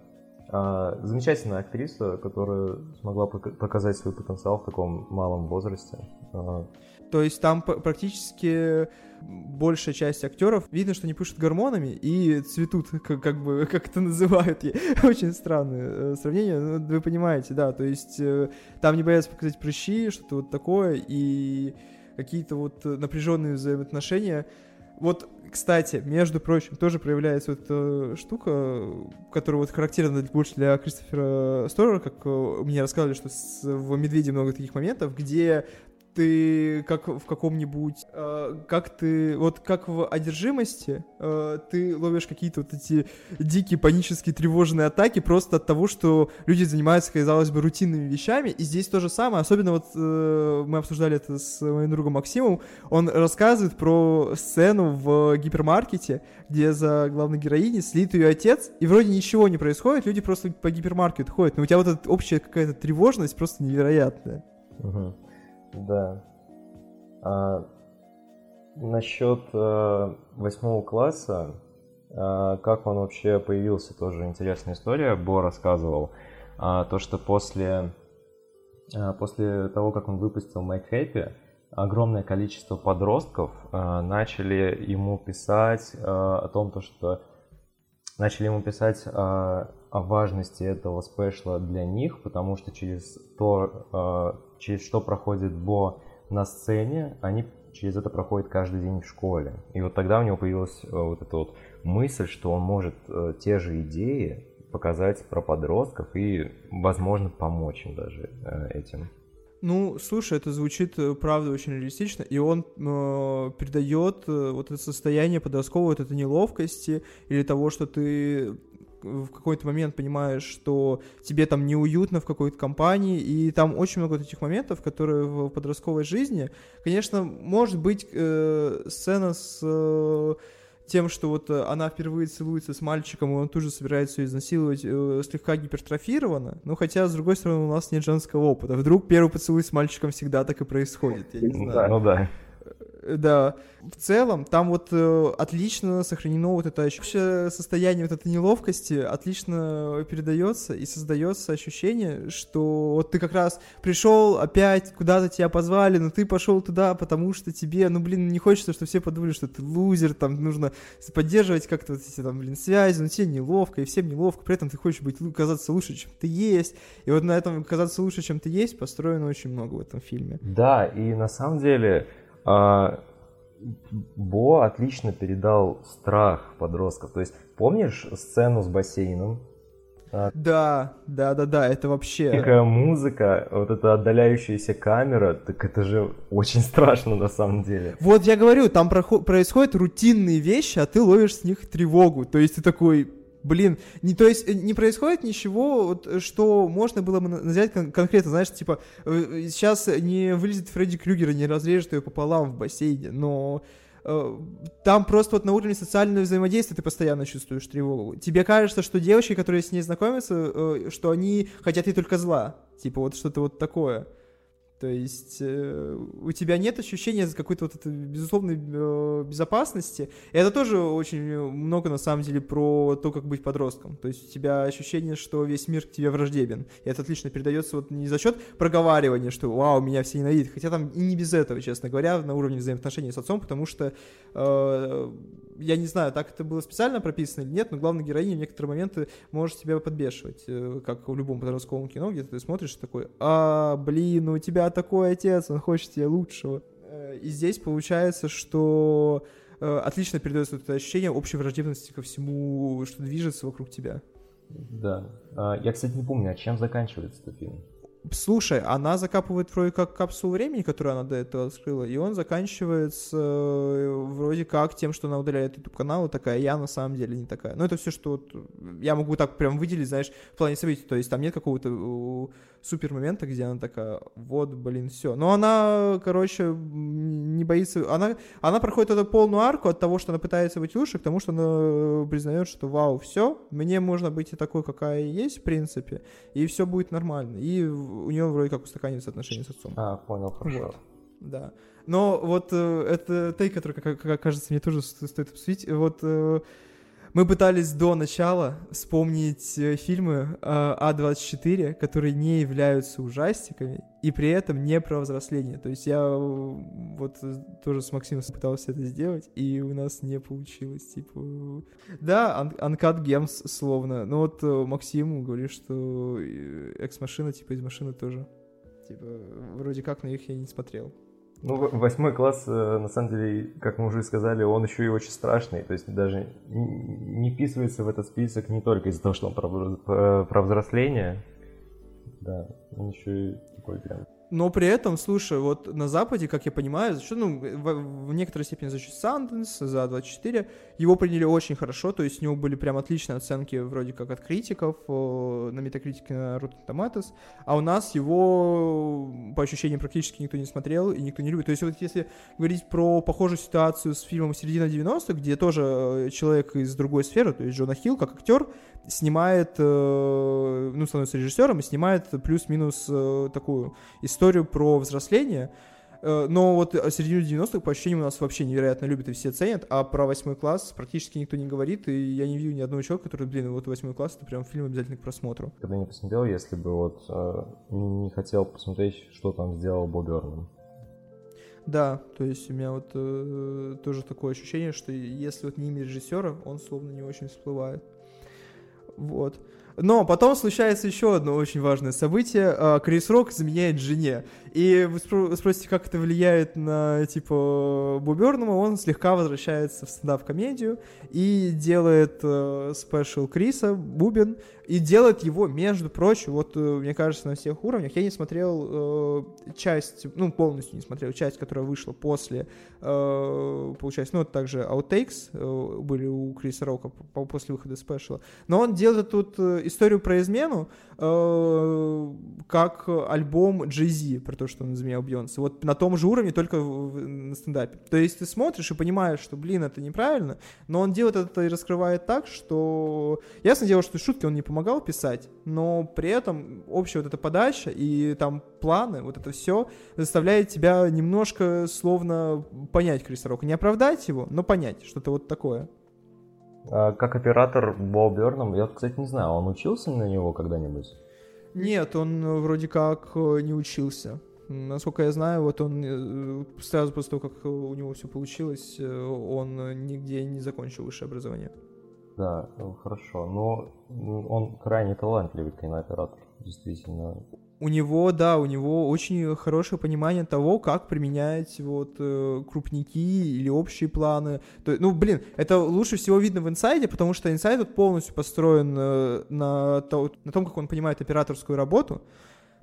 S2: А, замечательная актриса, которая смогла показать свой потенциал в таком малом возрасте. А,
S1: То есть там практически большая часть актеров видно, что они пишут гормонами и цветут, как, как бы, как это называют. Очень странное э, сравнение, но вы понимаете, да. То есть э, там не боятся показать прыщи, что-то вот такое, и какие-то вот напряженные взаимоотношения. Вот кстати, между прочим, тоже проявляется вот эта штука, которая вот характерна больше для Кристофера Сторера, как э, мне рассказывали, что в «Медведе» много таких моментов, где ты как в каком-нибудь, э, как ты, вот как в одержимости, э, ты ловишь какие-то вот эти дикие панические тревожные атаки просто от того, что люди занимаются, казалось бы, рутинными вещами, и здесь то же самое, особенно вот э, мы обсуждали это с моим другом Максимом, он рассказывает про сцену в гипермаркете, где за главной героиней слит ее отец, и вроде ничего не происходит, люди просто по гипермаркету ходят, но у тебя вот эта общая какая-то тревожность просто невероятная.
S2: Uh-huh. Да. А, насчет а, восьмого класса, а, как он вообще появился, тоже интересная история. Бо рассказывал а, то, что после, а, после того, как он выпустил Make Happy, огромное количество подростков а, начали ему писать а, о том, то, что начали ему писать а, о важности этого спешла для них, потому что через то, а, через что проходит Бо на сцене, они через это проходят каждый день в школе. И вот тогда у него появилась э, вот эта вот мысль, что он может э, те же идеи показать про подростков и, возможно, помочь им даже э, этим.
S1: Ну, слушай, это звучит, правда, очень реалистично, и он э, передает э, вот это состояние подростковой, вот этой неловкости или того, что ты в какой-то момент понимаешь, что тебе там неуютно в какой-то компании, и там очень много вот этих моментов, которые в подростковой жизни, конечно, может быть э, сцена с э, тем, что вот она впервые целуется с мальчиком, и он тут же собирается ее изнасиловать, э, слегка гипертрофирована. Ну, хотя, с другой стороны, у нас нет женского опыта. Вдруг первый поцелуй с мальчиком всегда так и происходит, я не
S2: знаю. Ну да.
S1: Да. В целом, там вот э, отлично сохранено вот это общее состояние вот этой неловкости, отлично передается и создается ощущение, что вот ты как раз пришел опять, куда-то тебя позвали, но ты пошел туда, потому что тебе, ну, блин, не хочется, чтобы все подумали, что ты лузер, там нужно поддерживать как-то вот эти там, блин, связи, но тебе неловко, и всем неловко, при этом ты хочешь быть, казаться лучше, чем ты есть, и вот на этом казаться лучше, чем ты есть, построено очень много в этом фильме.
S2: Да, и на самом деле а, Бо отлично передал страх подростков. То есть, помнишь сцену с бассейном?
S1: А, да, да, да, да, это вообще...
S2: Такая музыка, вот эта отдаляющаяся камера, так это же очень страшно на самом деле.
S1: Вот я говорю, там происходят рутинные вещи, а ты ловишь с них тревогу. То есть ты такой, блин, не, то есть э, не происходит ничего, вот, э, что можно было бы назвать кон- конкретно, знаешь, типа, э, сейчас не вылезет Фредди Крюгер и не разрежет ее пополам в бассейне, но там просто вот на уровне социального взаимодействия ты постоянно чувствуешь тревогу. Тебе кажется, что девочки, которые с ней знакомятся, что они хотят ей только зла, типа вот что-то вот такое. То есть э, у тебя нет ощущения какой-то вот этой безусловной э, безопасности. И это тоже очень много, на самом деле, про то, как быть подростком. То есть у тебя ощущение, что весь мир к тебе враждебен. И это отлично передается вот не за счет проговаривания, что «Вау, меня все ненавидят». Хотя там и не без этого, честно говоря, на уровне взаимоотношений с отцом, потому что э, я не знаю, так это было специально прописано или нет, но главная героиня в некоторые моменты может тебя подбешивать, э, как в любом подростковом кино, где ты смотришь такой, а, блин, у тебя такой отец, он хочет тебе лучшего. Э, и здесь получается, что э, отлично передается это ощущение общей враждебности ко всему, что движется вокруг тебя.
S2: Да. А, я, кстати, не помню, а чем заканчивается этот фильм?
S1: Слушай, она закапывает вроде как капсулу времени, которую она до этого открыла, и он заканчивается э, вроде как тем, что она удаляет YouTube канал, и такая, я на самом деле не такая. Но это все, что вот я могу так прям выделить, знаешь, в плане событий, то есть там нет какого-то супер момента, где она такая, вот, блин, все. Но она, короче, не боится, она, она проходит эту полную арку от того, что она пытается быть лучше, к тому, что она признает, что вау, все, мне можно быть и такой, какая есть, в принципе, и все будет нормально. И у нее вроде как устаканиваются отношения с отцом.
S2: А, понял, хорошо.
S1: Вот. Да. Но вот э, это тейк, который, как, как кажется, мне тоже стоит обсудить. Вот э, мы пытались до начала вспомнить э, фильмы э, А24, которые не являются ужастиками, и при этом не про взросление. То есть я э, вот тоже с Максимом пытался это сделать, и у нас не получилось. Типа, да, Uncut Gems словно. Но вот Максим говорит, что экс-машина, типа, из машины тоже. Типа, вроде как на них я не смотрел.
S2: Ну, восьмой класс, э, на самом деле, как мы уже сказали, он еще и очень страшный. То есть даже не вписывается в этот список не только из-за того, что он про, про взросление. Да, он еще и такой прям
S1: но при этом, слушай, вот на Западе, как я понимаю, за счет, ну, в, в некоторой степени за счет Sundance, за 24, его приняли очень хорошо, то есть у него были прям отличные оценки вроде как от критиков, на Метакритике, на Rotten Tomatoes, а у нас его, по ощущениям, практически никто не смотрел и никто не любит. То есть вот если говорить про похожую ситуацию с фильмом «Середина 90-х», где тоже э, человек из другой сферы, то есть Джона Хилл, как актер, снимает, э, ну, становится режиссером и снимает плюс-минус э, такую историю про взросление. Э, но вот середину 90-х, по ощущениям, у нас вообще невероятно любят и все ценят, а про восьмой класс практически никто не говорит, и я не видел ни одного человека, который, блин, вот восьмой класс, это прям фильм обязательно к просмотру.
S2: Когда не посмотрел, если бы вот не хотел посмотреть, что там сделал Боб Эрнан.
S1: Да, то есть у меня вот э, тоже такое ощущение, что если вот не имя режиссера, он словно не очень всплывает. Вот. Но потом случается еще одно очень важное событие. А, Крис Рок заменяет жене. И вы спросите, как это влияет на, типа, Бубернума. Он слегка возвращается в стендап-комедию и делает э, спешл Криса, Бубен, и делает его, между прочим, вот, э, мне кажется, на всех уровнях. Я не смотрел э, часть, ну, полностью не смотрел часть, которая вышла после, э, получается, ну, вот также Outtakes э, были у Криса Рока после выхода спешла. Но он делает тут э, историю про измену э, как альбом Jay-Z, про то, что он изменял Бейонсе. Вот на том же уровне, только на стендапе. То есть ты смотришь и понимаешь, что, блин, это неправильно, но он делает это и раскрывает так, что... Ясно дело, что шутки он не помогал писать, но при этом общая вот эта подача и там планы, вот это все заставляет тебя немножко словно понять Криса Рока. Не оправдать его, но понять что-то вот такое.
S2: А, как оператор Бо Берном, я, кстати, не знаю, он учился на него когда-нибудь?
S1: Нет, он э, вроде как э, не учился. Насколько я знаю, вот он э, сразу после того, как у него все получилось, он нигде не закончил высшее образование.
S2: Да, хорошо. Но он крайне талантливый кинооператор, действительно
S1: у него, да, у него очень хорошее понимание того, как применять вот э, крупники или общие планы. То, ну, блин, это лучше всего видно в инсайде, потому что инсайд вот полностью построен э, на, то, на том, как он понимает операторскую работу.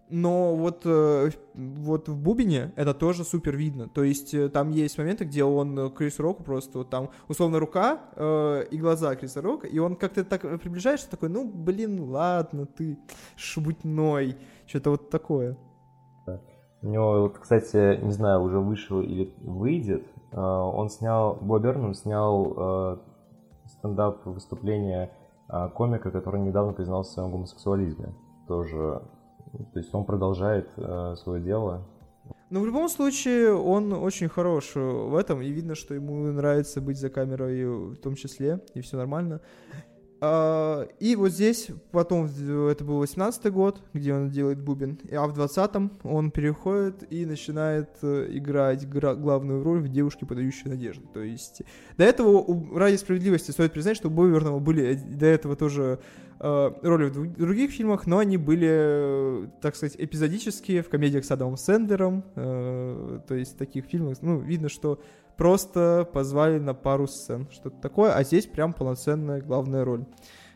S1: Но вот, э, вот в Бубине это тоже супер видно. То есть там есть моменты, где он Крис Року просто вот там условно рука э, и глаза Криса Рока, и он как-то так приближаешься, такой, ну блин, ладно, ты шебутной. Что-то вот такое.
S2: У него, вот, кстати, не знаю, уже вышел или выйдет, а, он снял, Бо Бернам снял а, стендап выступление а, комика, который недавно признался в своем гомосексуализме. Тоже, то есть он продолжает свое дело.
S1: Но в любом случае он очень хорош в этом, и видно, что ему нравится быть за камерой в том числе, и все нормально. А, и вот здесь, потом, это был 18 год, где он делает бубен, а в 20-м он переходит и начинает э, играть главную роль в «Девушке, подающей надежды». То есть до этого, ради справедливости, стоит признать, что у Бойвернова были до этого тоже э, роли в других фильмах, но они были, э, так сказать, эпизодические в комедиях с Адамом Сендером, то есть в таких фильмах, ну, видно, что просто позвали на пару сцен, что-то такое, а здесь прям полноценная главная роль.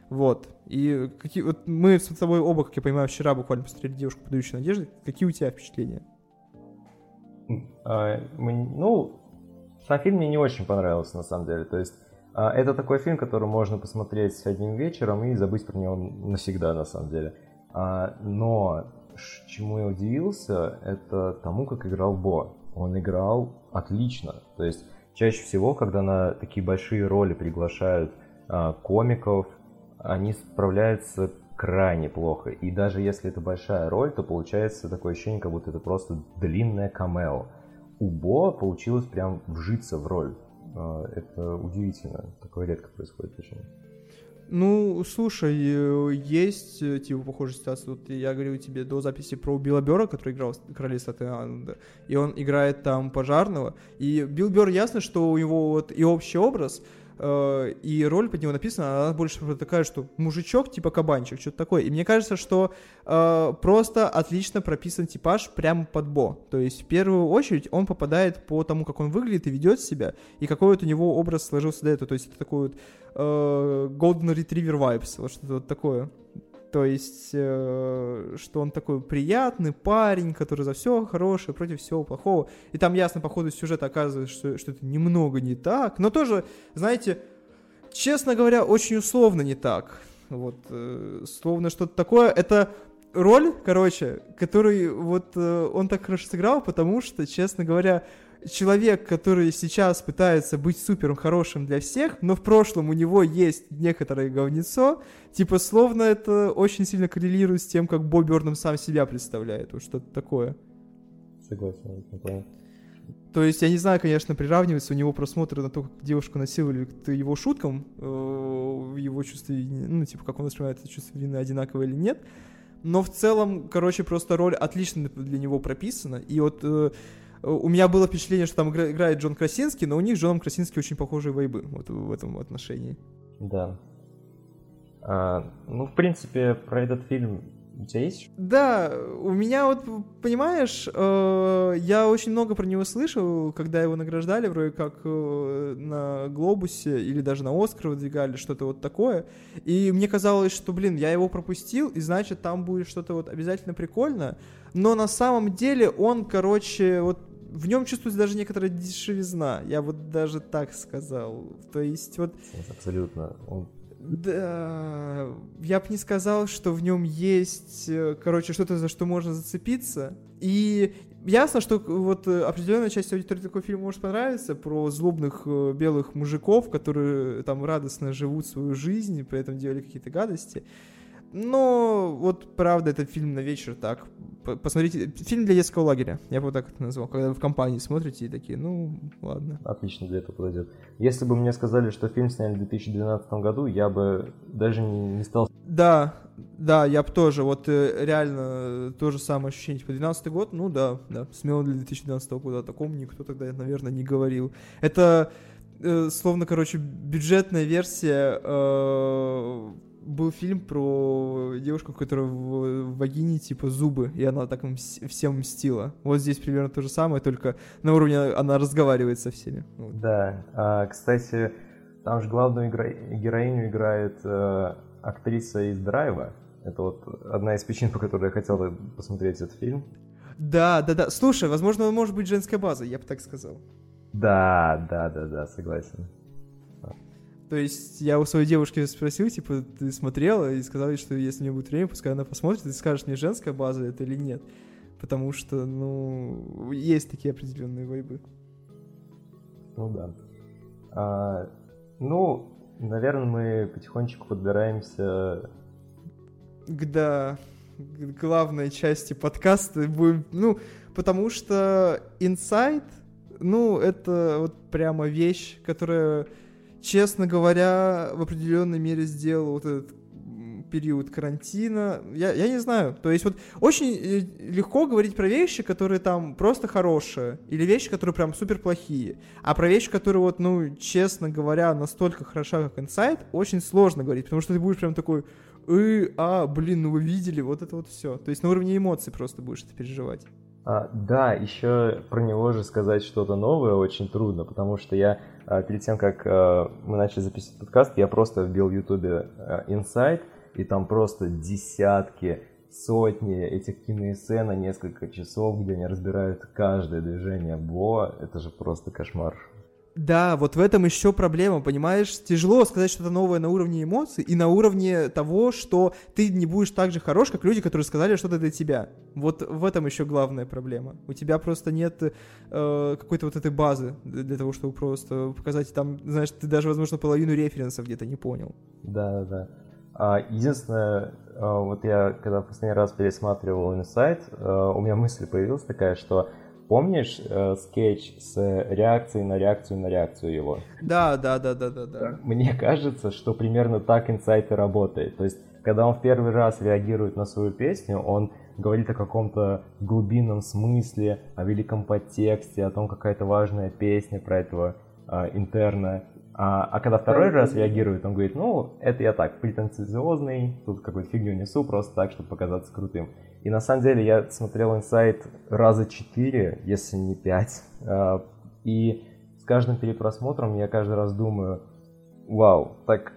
S1: Вот. И какие, вот мы с тобой оба, как я понимаю, вчера буквально посмотрели «Девушку, подающую надежды». Какие у тебя впечатления?
S2: А, ну, сам фильм мне не очень понравился, на самом деле. То есть, это такой фильм, который можно посмотреть одним вечером и забыть про него навсегда, на самом деле. А, но чему я удивился, это тому, как играл Бо. Он играл отлично. То есть чаще всего, когда на такие большие роли приглашают а, комиков, они справляются крайне плохо. И даже если это большая роль, то получается такое ощущение, как будто это просто длинное камео. У Бо получилось прям вжиться в роль. А, это удивительно. Такое редко происходит почему.
S1: Ну, слушай, э, есть, э, типа, похожая ситуация. Вот я говорил тебе до записи про Билла Бера, который играл в Короле Статуэнда, и он играет там пожарного. И Билл Бер, ясно, что у него вот и общий образ, Э, и роль под него написана, она больше такая, что мужичок, типа кабанчик, что-то такое. И мне кажется, что э, просто отлично прописан типаж прямо под Бо. То есть, в первую очередь, он попадает по тому, как он выглядит и ведет себя, и какой вот у него образ сложился до этого. То есть, это такой вот э, Golden Retriever vibes, вот что-то вот такое. То есть, э, что он такой приятный парень, который за все хорошее, против всего плохого. И там ясно по ходу сюжета оказывается, что, что это немного не так. Но тоже, знаете, честно говоря, очень условно не так. Вот, э, словно что-то такое. Это роль, короче, который вот э, он так хорошо сыграл, потому что, честно говоря, человек, который сейчас пытается быть супером хорошим для всех, но в прошлом у него есть некоторое говнецо, типа словно это очень сильно коррелирует с тем, как Боб Бёрном сам себя представляет, вот что-то такое.
S2: Согласен, это
S1: То есть, я не знаю, конечно, приравнивается у него просмотры на то, как девушку насиловали к его шуткам, э, его чувстве, ну, типа, как он воспринимает это чувство вины одинаково или нет. Но в целом, короче, просто роль отлично для него прописана. И вот э, у меня было впечатление, что там играет Джон Красинский, но у них с Джоном Красински очень похожие вайбы вот в этом отношении.
S2: Да. А, ну, в принципе, про этот фильм есть?
S1: Да, у меня вот, понимаешь, э, я очень много про него слышал, когда его награждали, вроде как э, на Глобусе или даже на Оскар выдвигали, что-то вот такое. И мне казалось, что, блин, я его пропустил, и значит, там будет что-то вот обязательно прикольно. Но на самом деле он, короче, вот в нем чувствуется даже некоторая дешевизна. Я вот даже так сказал. То есть вот...
S2: Абсолютно. Он
S1: Да, я бы не сказал, что в нем есть, э, короче, что-то, за что можно зацепиться. И ясно, что вот э, определенная часть аудитории такой фильм может понравиться про злобных э, белых мужиков, которые там радостно живут свою жизнь, при этом делали какие-то гадости. Но вот правда, это фильм на вечер так. Посмотрите, фильм для детского лагеря, я бы вот так это назвал, когда вы в компании смотрите и такие, ну, ладно.
S2: Отлично для этого подойдет. Если бы мне сказали, что фильм сняли в 2012 году, я бы даже не, не стал...
S1: Да, да, я бы тоже, вот э, реально то же самое ощущение, типа 12 год, ну да, да, смело для 2012 года, о таком никто тогда, наверное, не говорил. Это э, словно, короче, бюджетная версия э, был фильм про девушку, которая в, в вагине, типа, зубы, и она так мс- всем мстила. Вот здесь примерно то же самое, только на уровне она разговаривает со всеми. Вот.
S2: Да, а, кстати, там же главную игра... героиню играет э, актриса из «Драйва». Это вот одна из причин, по которой я хотел посмотреть этот фильм.
S1: Да, да, да. Слушай, возможно, он может быть женская база, я бы так сказал.
S2: Да, да, да, да, согласен.
S1: То есть я у своей девушки спросил, типа, ты смотрела, и сказала, что если у нее будет время, пускай она посмотрит и скажет, мне женская база это или нет. Потому что, ну, есть такие определенные вайбы.
S2: Ну да. А, ну, наверное, мы потихонечку подбираемся
S1: к, да, к главной части подкаста. Будем, ну, потому что инсайт, ну, это вот прямо вещь, которая честно говоря, в определенной мере сделал вот этот период карантина. Я, я не знаю. То есть вот очень э, легко говорить про вещи, которые там просто хорошие, или вещи, которые прям супер плохие. А про вещи, которые вот, ну, честно говоря, настолько хороша, как инсайт, очень сложно говорить, потому что ты будешь прям такой, э, а, блин, ну вы видели, вот это вот все. То есть на уровне эмоций просто будешь это переживать.
S2: А, да, еще про него же сказать что-то новое очень трудно, потому что я а, перед тем, как а, мы начали записывать подкаст, я просто вбил в Ютубе инсайт, и там просто десятки, сотни этих киноэссе на несколько часов, где они разбирают каждое движение Бо. Это же просто кошмар.
S1: Да, вот в этом еще проблема, понимаешь? Тяжело сказать что-то новое на уровне эмоций и на уровне того, что ты не будешь так же хорош, как люди, которые сказали что-то для тебя. Вот в этом еще главная проблема. У тебя просто нет э, какой-то вот этой базы для того, чтобы просто показать там, знаешь, ты даже, возможно, половину референсов где-то не понял.
S2: Да, да, да. Единственное, а, вот я когда в последний раз пересматривал инсайт, а, у меня мысль появилась такая, что Помнишь э, скетч с реакцией на реакцию на реакцию его?
S1: Да, да, да, да, да, да.
S2: Мне кажется, что примерно так инсайт и работает. То есть, когда он в первый раз реагирует на свою песню, он говорит о каком-то глубинном смысле, о великом подтексте, о том, какая-то важная песня про этого э, интерна. А, а когда второй раз реагирует, он говорит, ну, это я так, претенциозный, тут какую-то фигню несу, просто так, чтобы показаться крутым. И на самом деле я смотрел инсайт раза четыре, если не пять. А, и с каждым перепросмотром я каждый раз думаю, вау, так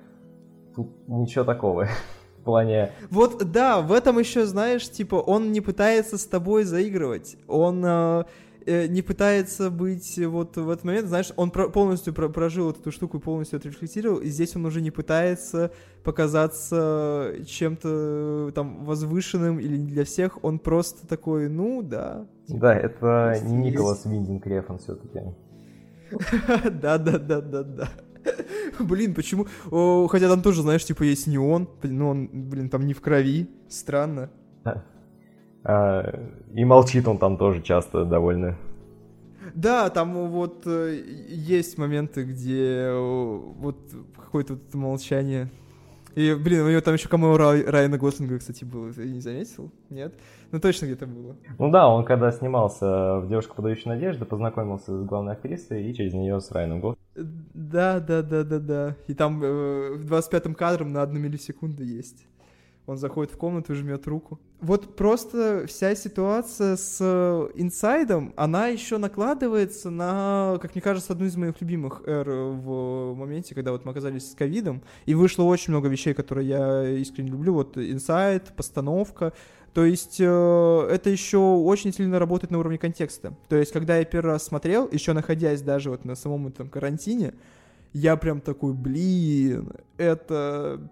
S2: тут ничего такого. В плане...
S1: Вот, да, в этом еще, знаешь, типа, он не пытается с тобой заигрывать. Он Э, не пытается быть вот в этот момент, знаешь, он про полностью про прожил вот эту штуку и полностью отрефлектировал, и здесь он уже не пытается показаться чем-то там возвышенным или не для всех, он просто такой, ну да.
S2: Типа, да, это не Николас Виндинг Рефан все-таки.
S1: Да-да-да-да-да. Блин, почему? хотя там тоже, знаешь, типа есть не он, но он, блин, там не в крови. Странно.
S2: А, и молчит он там тоже часто довольно.
S1: Да, там вот э, есть моменты, где э, вот какое-то вот молчание. И, блин, у него там еще камео Райана Гослинга, кстати, было. Ты не заметил? Нет? Ну, точно где-то было.
S2: Ну да, он когда снимался в «Девушка, подающая надежды», познакомился с главной актрисой и через нее с Райаном Гослингом.
S1: Да, да, да, да, да. И там э, в 25-м кадром на одну миллисекунду есть. Он заходит в комнату и жмет руку. Вот просто вся ситуация с э, инсайдом, она еще накладывается на, как мне кажется, одну из моих любимых эр в моменте, когда вот мы оказались с ковидом, и вышло очень много вещей, которые я искренне люблю. Вот инсайд, постановка, то есть э, это еще очень сильно работает на уровне контекста. То есть, когда я первый раз смотрел, еще находясь даже вот на самом этом карантине, я прям такой, блин, это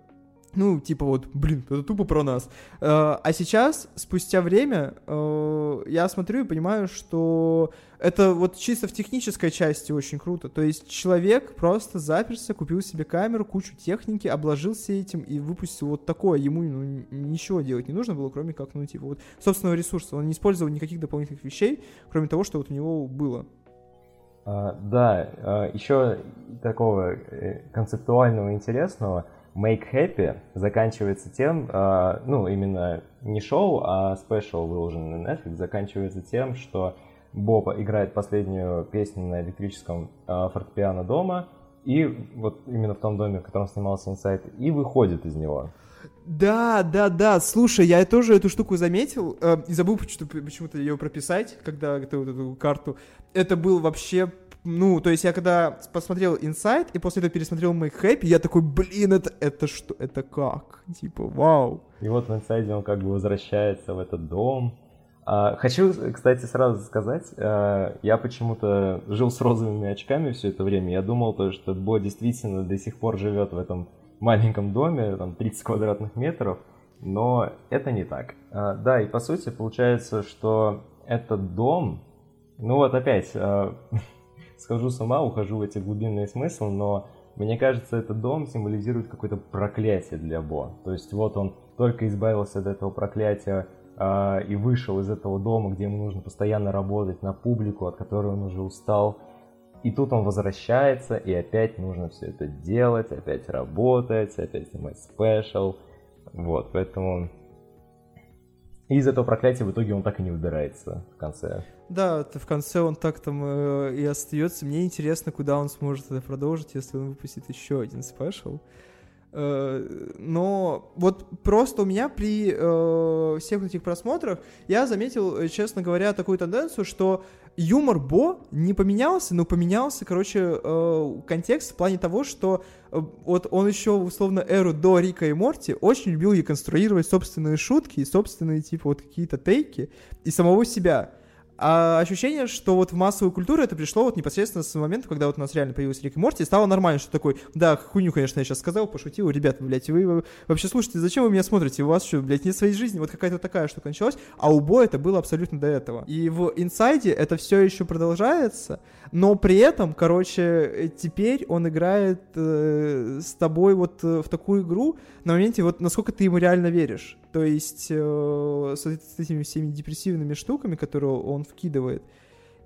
S1: ну, типа вот, блин, это тупо про нас. Э, а сейчас, спустя время, э, я смотрю и понимаю, что это вот чисто в технической части очень круто. То есть человек просто заперся, купил себе камеру, кучу техники, обложился этим и выпустил вот такое. Ему ну, ничего делать не нужно было, кроме как, ну, типа, вот собственного ресурса. Он не использовал никаких дополнительных вещей, кроме того, что вот у него было.
S2: А, да, а, еще такого э, концептуального интересного – Make Happy заканчивается тем, э, ну, именно не шоу, а спешл, выложенный на Netflix, заканчивается тем, что Боб играет последнюю песню на электрическом э, фортепиано дома, и вот именно в том доме, в котором снимался Инсайт, и выходит из него.
S1: Да, да, да. Слушай, я тоже эту штуку заметил э, и забыл почему-то ее прописать, когда эту, эту карту. Это был вообще ну, то есть я когда посмотрел Inside и после этого пересмотрел Make Happy, я такой, блин, это, это что, это как? Типа, вау.
S2: И вот в Inside он как бы возвращается в этот дом. А, хочу, кстати, сразу сказать, а, я почему-то жил с розовыми очками все это время. Я думал то, что Бо действительно до сих пор живет в этом маленьком доме, там 30 квадратных метров, но это не так. А, да, и по сути получается, что этот дом, ну вот опять, а, схожу с ума, ухожу в эти глубинные смыслы, но мне кажется, этот дом символизирует какое-то проклятие для Бо. То есть вот он только избавился от этого проклятия э, и вышел из этого дома, где ему нужно постоянно работать на публику, от которой он уже устал. И тут он возвращается, и опять нужно все это делать, опять работать, опять снимать спешл. Вот, поэтому и из этого проклятия в итоге он так и не выбирается в конце.
S1: Да, в конце он так там э, и остается. Мне интересно, куда он сможет это продолжить, если он выпустит еще один спешл. Э, но вот просто у меня при э, всех этих просмотрах я заметил, э, честно говоря, такую тенденцию, что юмор Бо не поменялся, но поменялся, короче, э, контекст в плане того, что э, вот он еще, условно, эру до Рика и Морти очень любил реконструировать собственные шутки и собственные, типа, вот какие-то тейки и самого себя. А ощущение, что вот в массовую культуру это пришло вот непосредственно с момента, когда вот у нас реально появился Рик и Морти, стало нормально, что такой, да, хуйню, конечно, я сейчас сказал, пошутил, ребята, блядь, вы, вы вообще слушайте, зачем вы меня смотрите, у вас что, блядь, нет своей жизни, вот какая-то такая штука началась, а у Бо это было абсолютно до этого. И в Инсайде это все еще продолжается, но при этом, короче, теперь он играет э, с тобой вот э, в такую игру на моменте, вот насколько ты ему реально веришь. То есть э, с, с этими всеми депрессивными штуками, которые он вкидывает.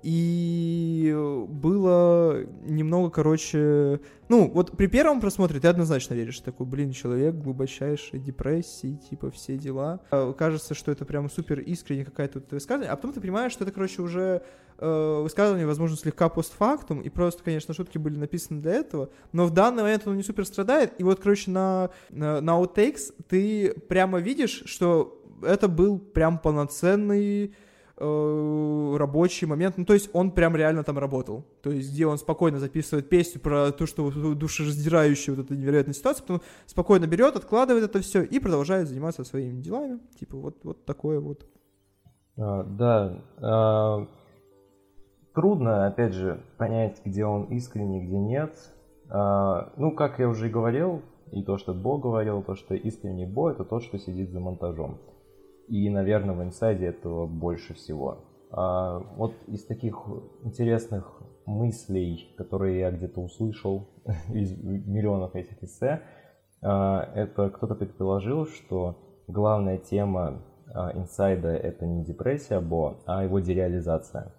S1: И было немного, короче... Ну, вот при первом просмотре ты однозначно веришь, такой, блин, человек глубочайшей депрессии, типа, все дела. А, кажется, что это прям супер искренне какая-то высказывание, а потом ты понимаешь, что это, короче, уже э, высказывание, возможно, слегка постфактум, и просто, конечно, шутки были написаны для этого, но в данный момент он не супер страдает, и вот, короче, на, на, на Outtakes ты прямо видишь, что это был прям полноценный Э, рабочий момент. Ну, то есть он прям реально там работал. То есть где он спокойно записывает песню про то, что душераздирающая вот эта невероятная ситуация, потом спокойно берет, откладывает это все и продолжает заниматься своими делами. Типа вот, вот такое вот.
S2: А, да. А, трудно, опять же, понять, где он искренний, где нет. А, ну, как я уже и говорил, и то, что Бо говорил, то, что искренний Бо, это тот, что сидит за монтажом. И, наверное, в инсайде этого больше всего. А вот из таких интересных мыслей, которые я где-то услышал из миллионов этих эссе, а, это кто-то предположил, что главная тема а, инсайда это не депрессия Бо, а его дереализация.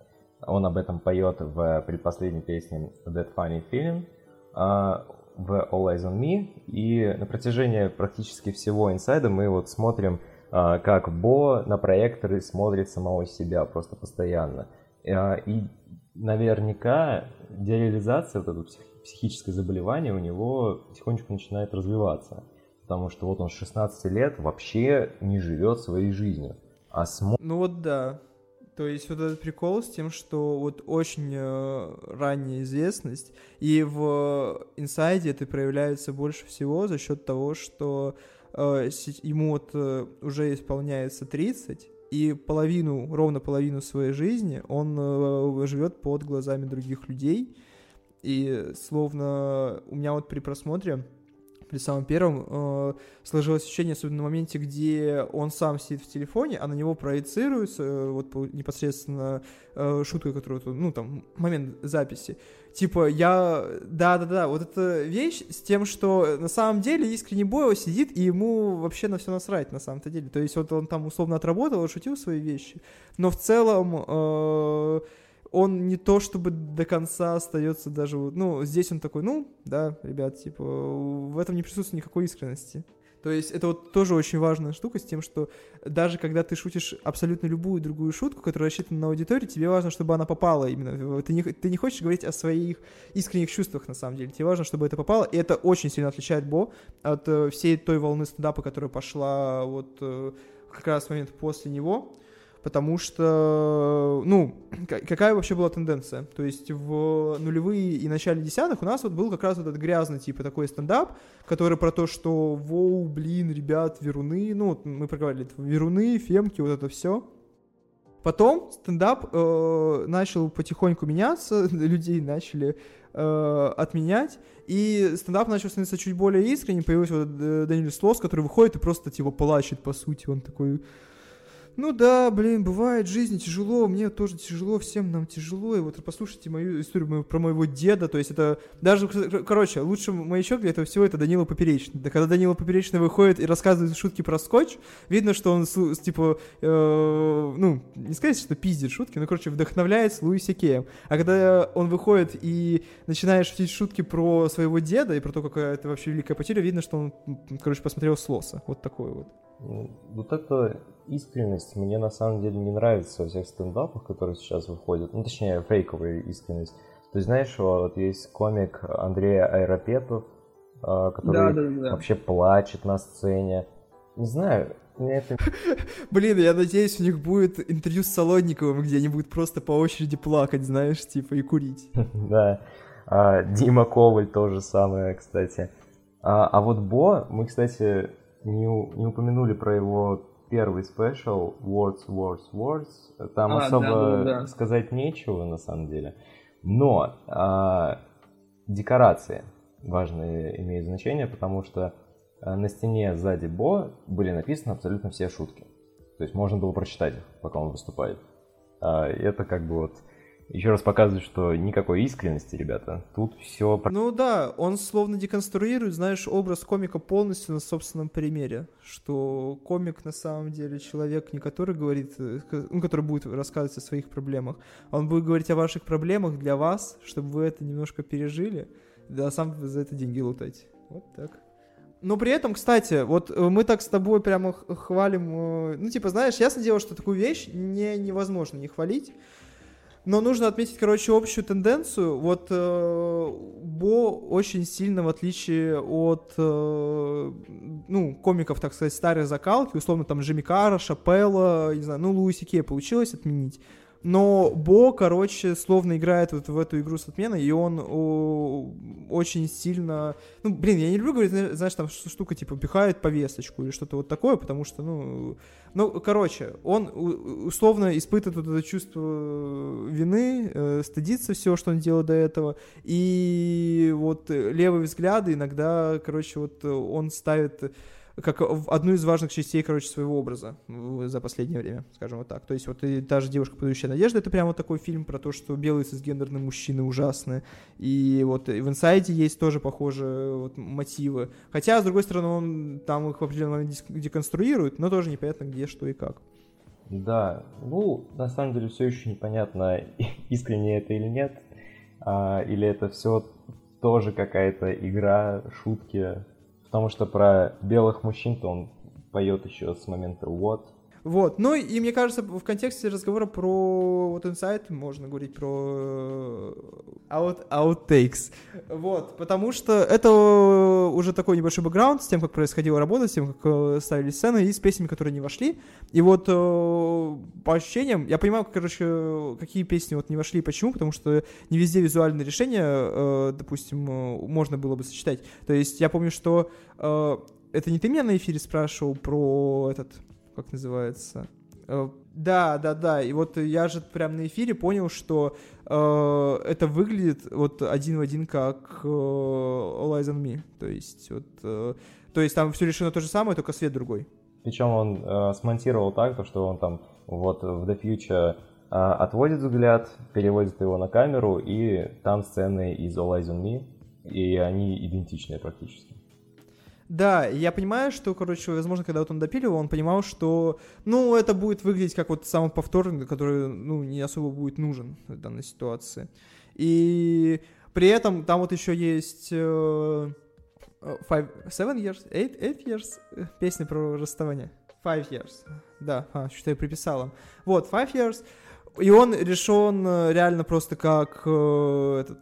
S2: Он об этом поет в предпоследней песне That Funny Feeling а, в All Eyes on Me. И на протяжении практически всего инсайда мы вот смотрим как Бо на проекторы смотрит самого себя просто постоянно. А, и наверняка дереализация, вот это психическое заболевание у него потихонечку начинает развиваться. Потому что вот он с 16 лет вообще не живет своей жизнью. А смо...
S1: Ну вот да. То есть вот этот прикол с тем, что вот очень э, ранняя известность, и в инсайде это проявляется больше всего за счет того, что Э, ему вот э, уже исполняется 30, и половину, ровно половину своей жизни он э, живет под глазами других людей, и словно у меня вот при просмотре при самом первом э, сложилось ощущение, особенно на моменте, где он сам сидит в телефоне, а на него проецируется э, вот по, непосредственно э, шутка, которую, ну, там, момент записи. Типа, я... Да-да-да, вот эта вещь с тем, что на самом деле искренне Боева сидит, и ему вообще на все насрать, на самом-то деле. То есть вот он там условно отработал, шутил свои вещи, но в целом... Э, он не то чтобы до конца остается даже ну, здесь он такой, ну, да, ребят, типа, в этом не присутствует никакой искренности. То есть это вот тоже очень важная штука с тем, что даже когда ты шутишь абсолютно любую другую шутку, которая рассчитана на аудиторию, тебе важно, чтобы она попала именно. Ты не, ты не хочешь говорить о своих искренних чувствах, на самом деле. Тебе важно, чтобы это попало, и это очень сильно отличает Бо от э, всей той волны стендапа, которая пошла вот э, как раз в момент после него потому что, ну, какая вообще была тенденция? То есть в нулевые и начале десятых у нас вот был как раз вот этот грязный типа такой стендап, который про то, что, воу, блин, ребят, веруны, ну, мы проговорили, веруны, фемки, вот это все. Потом стендап э, начал потихоньку меняться, людей начали э, отменять, и стендап начал становиться чуть более искренним, появился вот э, Даниэль Слос, который выходит и просто типа плачет, по сути, он такой ну да, блин, бывает жизни тяжело, мне тоже тяжело, всем нам тяжело. И вот послушайте мою историю мою, про моего деда. То есть это даже, короче, лучший маячок для этого всего это Данила Поперечный. Да когда Данила Поперечный выходит и рассказывает шутки про скотч, видно, что он, типа, э, ну, не сказать, что пиздит шутки, но, короче, вдохновляется Луиси Кеем. А когда он выходит и начинает шутить шутки про своего деда и про то, какая это вообще великая потеря, видно, что он, короче, посмотрел с лоса. Вот такой вот.
S2: Вот это искренность мне на самом деле не нравится во всех стендапах, которые сейчас выходят. Ну, точнее, фейковая искренность. То есть, знаешь, вот есть комик Андрей Айропетов, а, который да, да, да. вообще плачет на сцене. Не знаю, мне это...
S1: Блин, я надеюсь, у них будет интервью с Солодниковым, где они будут просто по очереди плакать, знаешь, типа, и курить.
S2: Да. А, Дима Коваль тоже самое, кстати. А, а вот Бо, мы, кстати, не, не упомянули про его первый спешл Words, Words, Words. Там а, особо да, да, да. сказать нечего на самом деле. Но а, декорации важные имеют значение, потому что а, на стене сзади Бо были написаны абсолютно все шутки. То есть можно было прочитать их, пока он выступает. А, это как бы вот еще раз показывает, что никакой искренности, ребята. Тут все...
S1: Ну да, он словно деконструирует, знаешь, образ комика полностью на собственном примере. Что комик на самом деле человек, не который говорит, э, ну, который будет рассказывать о своих проблемах, а он будет говорить о ваших проблемах для вас, чтобы вы это немножко пережили, да сам за это деньги лутать. Вот так. Но при этом, кстати, вот э, мы так с тобой прямо хвалим, э, ну, типа, знаешь, ясно дело, что такую вещь не, невозможно не хвалить, но нужно отметить, короче, общую тенденцию. Вот э, Бо очень сильно, в отличие от, э, ну, комиков, так сказать, старой закалки, условно, там, Джимми Карра, Шапелла, не знаю, ну, Луиси Кея получилось отменить. Но Бо, короче, словно играет вот в эту игру с отменой, и он о, очень сильно... Ну, блин, я не люблю говорить, знаешь, там штука типа пихает повесточку или что-то вот такое, потому что, ну... Ну, короче, он условно испытывает вот это чувство вины, э, стыдится все, что он делал до этого, и вот левые взгляды иногда, короче, вот он ставит как одну из важных частей, короче, своего образа за последнее время, скажем вот так. То есть вот и та же «Девушка, подающая надежда» — это прямо вот такой фильм про то, что белые цисгендерные мужчины ужасны. И вот и в «Инсайде» есть тоже похожие вот мотивы. Хотя, с другой стороны, он там их в определенный момент деконструирует, но тоже непонятно где, что и как.
S2: Да, ну, на самом деле все еще непонятно, искренне это или нет, а, или это все тоже какая-то игра, шутки, Потому что про белых мужчин-то он поет еще с момента «What»,
S1: вот. Ну и мне кажется, в контексте разговора про вот инсайт можно говорить про э, out, outtakes. Вот. Потому что это уже такой небольшой бэкграунд с тем, как происходила работа, с тем, как э, ставили сцены и с песнями, которые не вошли. И вот э, по ощущениям, я понимаю, короче, какие песни вот не вошли и почему, потому что не везде визуальное решение, допустим, можно было бы сочетать. То есть я помню, что это не ты меня на эфире спрашивал про этот как называется, Э, да, да, да. И вот я же прям на эфире понял, что э, это выглядит вот один в один как э, All on Me. То есть вот, э, то есть там все решено то же самое, только свет другой.
S2: Причем он э, смонтировал так, то, что он там вот в The Future э, отводит взгляд, переводит его на камеру, и там сцены из All Eyes on Me, и они идентичные практически.
S1: Да, я понимаю, что, короче, возможно, когда вот он допиливал, он понимал, что, ну, это будет выглядеть как вот самый повтор, который, ну, не особо будет нужен в данной ситуации. И при этом там вот еще есть uh, five, seven years, eight, eight years, э, песня про расставание. Five years, да, а, что я приписала. Вот, five years, и он решен реально просто как uh, этот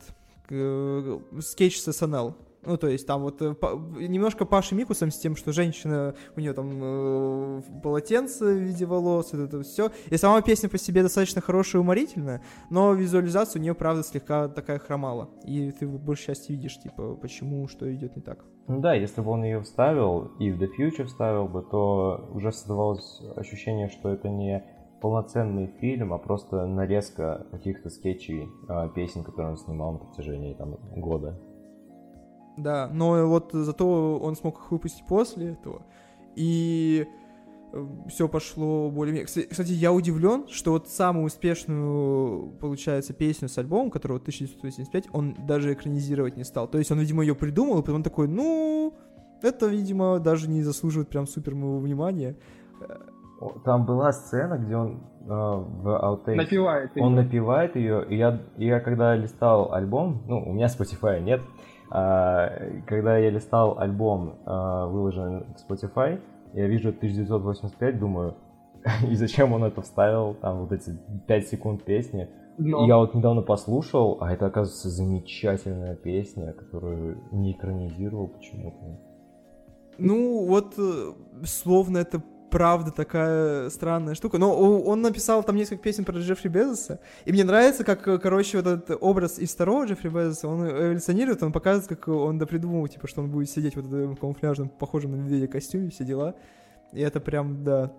S1: uh, скетч с SNL. Ну, то есть там вот э, немножко Паши Микусом с тем, что женщина, у нее там э, полотенце в виде волос, вот это все. И сама песня по себе достаточно хорошая и уморительная, но визуализация у нее, правда, слегка такая хромала. И ты в большей части видишь, типа, почему, что идет не так.
S2: Ну да, если бы он ее вставил и в The Future вставил бы, то уже создавалось ощущение, что это не полноценный фильм, а просто нарезка каких-то скетчей, э, песен, которые он снимал на протяжении там, года.
S1: Да, но вот зато он смог их выпустить после этого. И э, все пошло более... Кстати, я удивлен, что вот самую успешную, получается, песню с альбомом, которого 1985, он даже экранизировать не стал. То есть он, видимо, ее придумал, и потом такой, ну, это, видимо, даже не заслуживает прям супер моего внимания.
S2: Там была сцена, где он э, в аутейк...
S3: Напевает
S2: ее. Он напевает ее, и я, и я когда листал альбом, ну, у меня Spotify нет, когда я листал альбом, а, выложенный в Spotify, я вижу 1985, думаю, и зачем он это вставил, там вот эти 5 секунд песни. Но... Я вот недавно послушал, а это, оказывается, замечательная песня, которую не экранизировал почему-то.
S1: Ну, вот, э, словно это правда такая странная штука. Но он написал там несколько песен про Джеффри Безоса, и мне нравится, как, короче, вот этот образ из второго Джеффри Безоса, он эволюционирует, он показывает, как он допридумывал, типа, что он будет сидеть вот в этом камуфляжном, похожем на медведя костюме, все дела. И это прям, да,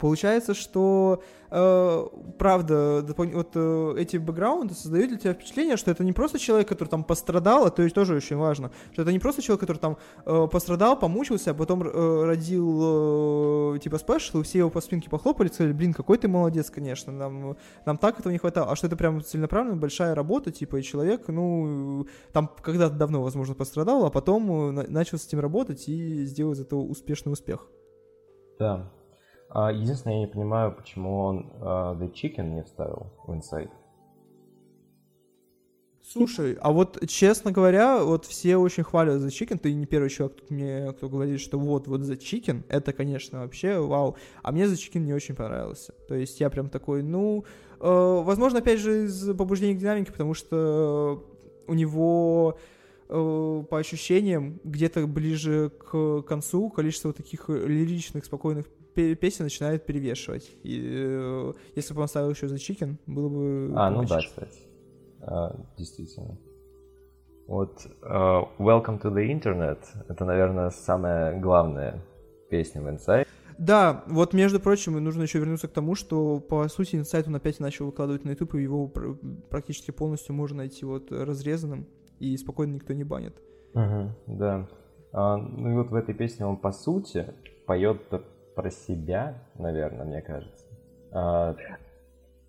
S1: Получается, что э, правда, вот э, эти бэкграунды создают для тебя впечатление, что это не просто человек, который там пострадал, а то есть тоже очень важно, что это не просто человек, который там э, пострадал, помучился, а потом э, родил э, типа спешл, и все его по спинке похлопали, сказали, блин, какой ты молодец, конечно, нам, нам так этого не хватало, а что это прям целенаправленная большая работа, типа, и человек, ну, там когда-то давно, возможно, пострадал, а потом э, начал с этим работать и сделал из этого успешный успех.
S2: Да, единственное, я не понимаю, почему он uh, The Chicken не вставил в Inside.
S1: Слушай, а вот, честно говоря, вот все очень хвалят The Chicken, ты не первый человек, кто мне, кто говорит, что вот, вот The Chicken, это, конечно, вообще вау, а мне The Chicken не очень понравился, то есть я прям такой, ну, э, возможно, опять же, из побуждения к динамике, потому что у него э, по ощущениям, где-то ближе к концу количество таких лиричных, спокойных песня начинает перевешивать. И э, если бы он ставил еще за Чикен, было бы...
S2: А, ну да, кстати. А, действительно. Вот uh, Welcome to the Internet — это, наверное, самая главная песня в Inside.
S1: Да, вот, между прочим, нужно еще вернуться к тому, что, по сути, инсайт он опять начал выкладывать на YouTube, и его практически полностью можно найти вот разрезанным, и спокойно никто не банит.
S2: Угу, да. А, ну и вот в этой песне он, по сути, поет про себя, наверное, мне кажется. А,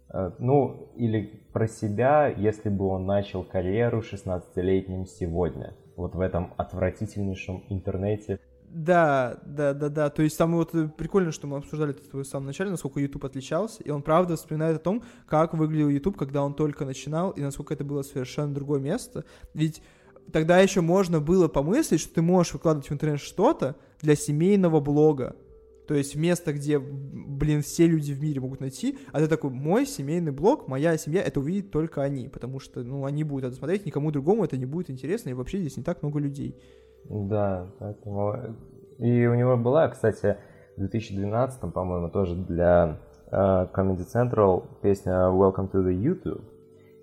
S2: а, ну, или про себя, если бы он начал карьеру 16-летним сегодня, вот в этом отвратительнейшем интернете.
S1: Да, да, да, да. То есть там вот прикольно, что мы обсуждали это в самом начале, насколько YouTube отличался, и он правда вспоминает о том, как выглядел YouTube, когда он только начинал, и насколько это было совершенно другое место. Ведь тогда еще можно было помыслить, что ты можешь выкладывать в интернет что-то для семейного блога, то есть место, где, блин, все люди в мире могут найти, а ты такой, мой семейный блог, моя семья, это увидит только они, потому что, ну, они будут это смотреть, никому другому это не будет интересно, и вообще здесь не так много людей.
S2: Да, поэтому... И у него была, кстати, в 2012, по-моему, тоже для uh, Comedy Central песня Welcome to the YouTube.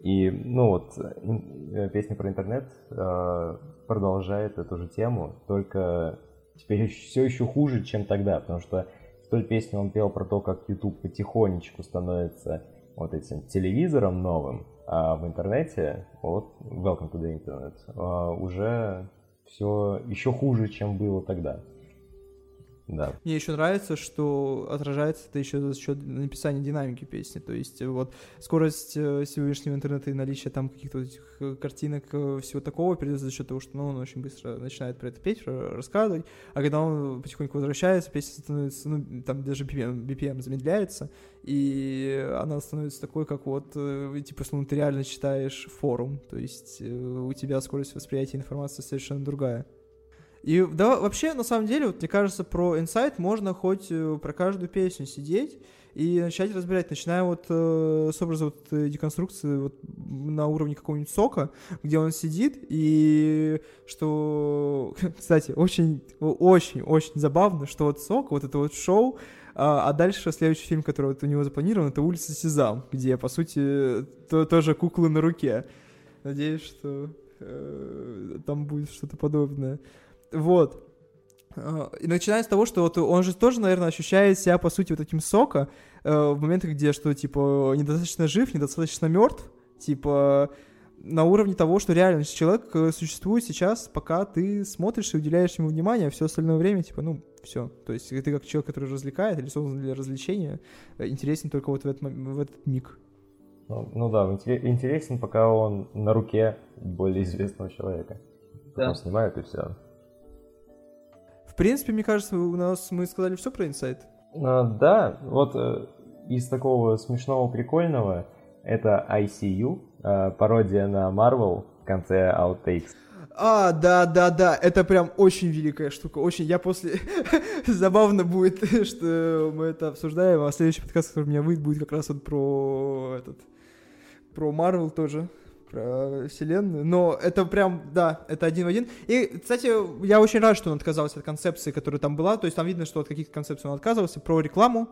S2: И, ну вот, э, песня про интернет uh, продолжает эту же тему, только теперь все еще хуже, чем тогда, потому что в той песне он пел про то, как YouTube потихонечку становится вот этим телевизором новым, а в интернете, вот Welcome to the Internet, а, уже все еще хуже, чем было тогда. Да.
S1: Мне еще нравится, что отражается это еще за счет написания динамики песни. То есть вот скорость э, сегодняшнего интернета и наличие там каких-то этих э, картинок, э, всего такого передается за счет того, что ну, он очень быстро начинает про это петь, рассказывать, а когда он потихоньку возвращается, песня становится, ну, там даже BPM, BPM замедляется, и она становится такой, как вот, типа, словно ты реально читаешь форум, то есть у тебя скорость восприятия информации совершенно другая. И да, вообще, на самом деле, вот мне кажется, про Insight можно хоть э, про каждую песню сидеть и начать разбирать, начиная вот э, с образа вот деконструкции вот на уровне какого-нибудь сока, где он сидит, и что, кстати, очень, очень, очень забавно, что вот сок, вот это вот шоу, а, а дальше следующий фильм, который вот у него запланирован, это «Улица Сезам», где, по сути, то, тоже куклы на руке. Надеюсь, что э, там будет что-то подобное. Вот. А, и начиная с того, что вот он же тоже, наверное, ощущает себя, по сути, вот этим сока э, в моментах, где, что, типа, недостаточно жив, недостаточно мертв, типа, на уровне того, что реально человек э, существует сейчас, пока ты смотришь и уделяешь ему внимание, а все остальное время, типа, ну, все. То есть ты как человек, который развлекает или создан для развлечения, э, интересен только вот в этот, в этот миг.
S2: Ну, ну да, интересен, пока он на руке более известного человека. Да. Он снимает и все.
S1: В принципе, мне кажется, у нас мы сказали все про инсайт.
S2: А, да, вот э, из такого смешного, прикольного, это ICU, э, пародия на Marvel в конце Outtakes.
S1: А, да, да, да, это прям очень великая штука, очень. Я после... Забавно будет, что мы это обсуждаем, а следующий подкаст, который у меня выйдет, будет как раз вот про этот... Про Marvel тоже про вселенную, но это прям, да, это один в один. И, кстати, я очень рад, что он отказался от концепции, которая там была, то есть там видно, что от каких-то концепций он отказывался, про рекламу,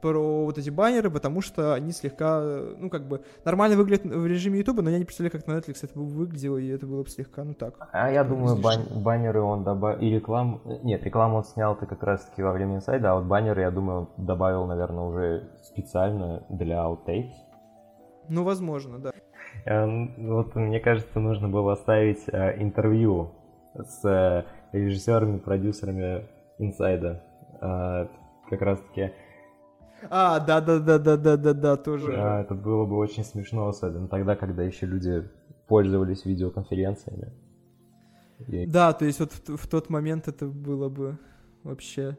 S1: про вот эти баннеры, потому что они слегка, ну, как бы, нормально выглядят в режиме Ютуба, но я не представляю, как на Netflix это бы выглядело, и это было бы слегка, ну, так.
S2: А я думаю, бан- баннеры он добавил, и рекламу, нет, рекламу он снял-то как раз-таки во время инсайда, а вот баннеры, я думаю, добавил, наверное, уже специально для Outtakes.
S1: Ну, возможно, да.
S2: Эм, вот мне кажется, нужно было оставить э, интервью с э, режиссерами, продюсерами Инсайда. Э, как раз таки.
S1: А, да, да, да, да, да, да, да, тоже.
S2: Это было бы очень смешно, особенно тогда, когда еще люди пользовались видеоконференциями.
S1: И... Да, то есть вот в, в тот момент это было бы вообще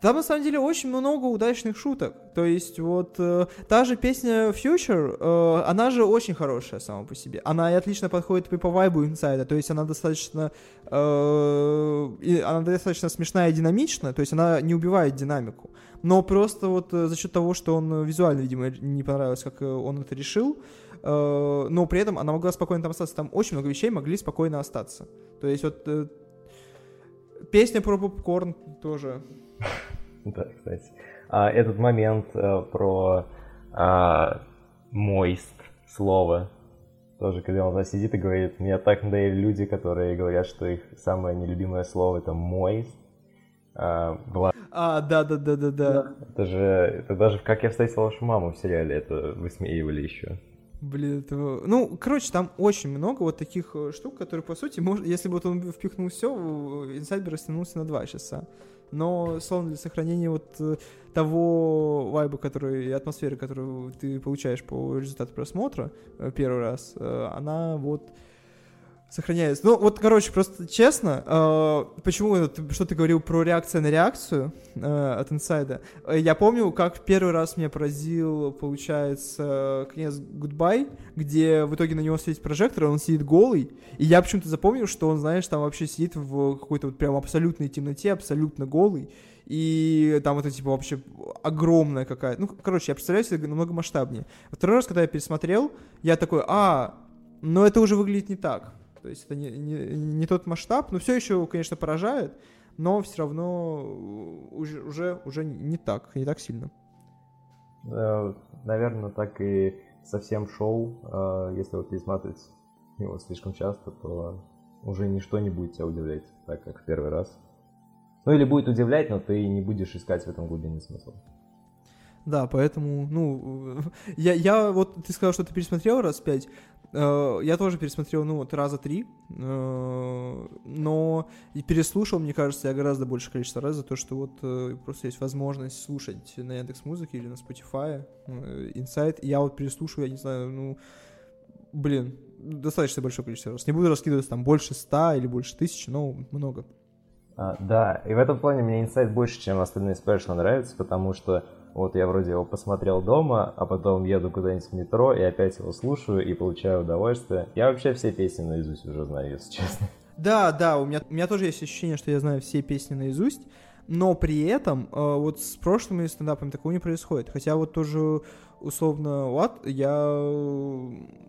S1: там, на самом деле, очень много удачных шуток. То есть, вот э, та же песня Future, э, она же очень хорошая сама по себе. Она и отлично подходит и по вайбу инсайда. То есть, она достаточно, э, она достаточно смешная и динамичная. То есть, она не убивает динамику. Но просто вот э, за счет того, что он визуально, видимо, не понравилось, как э, он это решил, э, но при этом она могла спокойно там остаться. Там очень много вещей могли спокойно остаться. То есть, вот э, песня про попкорн тоже
S2: Да, кстати. А, этот момент а, про а, моист слово, тоже, когда он сидит и говорит, мне так надоели люди, которые говорят, что их самое нелюбимое слово это моист.
S1: А, была... а да, да, да, да, да.
S2: Это же, это даже как я встретил вашу маму в сериале, это высмеивали еще.
S1: Блин, это... Ну, короче, там очень много вот таких э, штук, которые, по сути, может, если бы вот он впихнул все, инсайд бы растянулся на два часа но словно для сохранения вот э, того вайба, который и атмосферы, которую ты получаешь по результату просмотра э, первый раз, э, она вот сохраняется. Ну, вот, короче, просто честно, э, почему что ты говорил про реакцию на реакцию э, от инсайда? Я помню, как первый раз меня поразил, получается, конец Goodbye, где в итоге на него светит прожектор, он сидит голый, и я почему-то запомнил, что он, знаешь, там вообще сидит в какой-то вот прям абсолютной темноте, абсолютно голый, и там это, типа, вообще огромная какая-то... Ну, короче, я представляю себе намного масштабнее. Второй раз, когда я пересмотрел, я такой, а, но это уже выглядит не так. То есть это не, не, не тот масштаб, но все еще, конечно, поражает, но все равно уже, уже, уже не так, не так сильно.
S2: Наверное, так и совсем шоу, а, если вот пересматривать его слишком часто, то уже ничто не будет тебя удивлять, так как в первый раз. Ну или будет удивлять, но ты не будешь искать в этом глубинный смысл.
S1: Да, поэтому, ну, я, я вот, ты сказал, что ты пересмотрел раз пять, э, я тоже пересмотрел, ну, вот раза три, э, но и переслушал, мне кажется, я гораздо больше количество раз за то, что вот э, просто есть возможность слушать на Яндекс Музыке или на Spotify, Insight, я вот переслушиваю, я не знаю, ну, блин, достаточно большое количество раз. Не буду раскидывать там больше ста или больше тысячи, но много.
S2: А, да, и в этом плане мне инсайт больше, чем остальные спешлы нравится, потому что вот я вроде его посмотрел дома, а потом еду куда-нибудь в метро и опять его слушаю и получаю удовольствие. Я вообще все песни наизусть уже знаю, если честно.
S1: Да, да, у меня, у меня тоже есть ощущение, что я знаю все песни наизусть, но при этом э, вот с прошлыми стендапами такого не происходит. Хотя вот тоже условно, вот, я,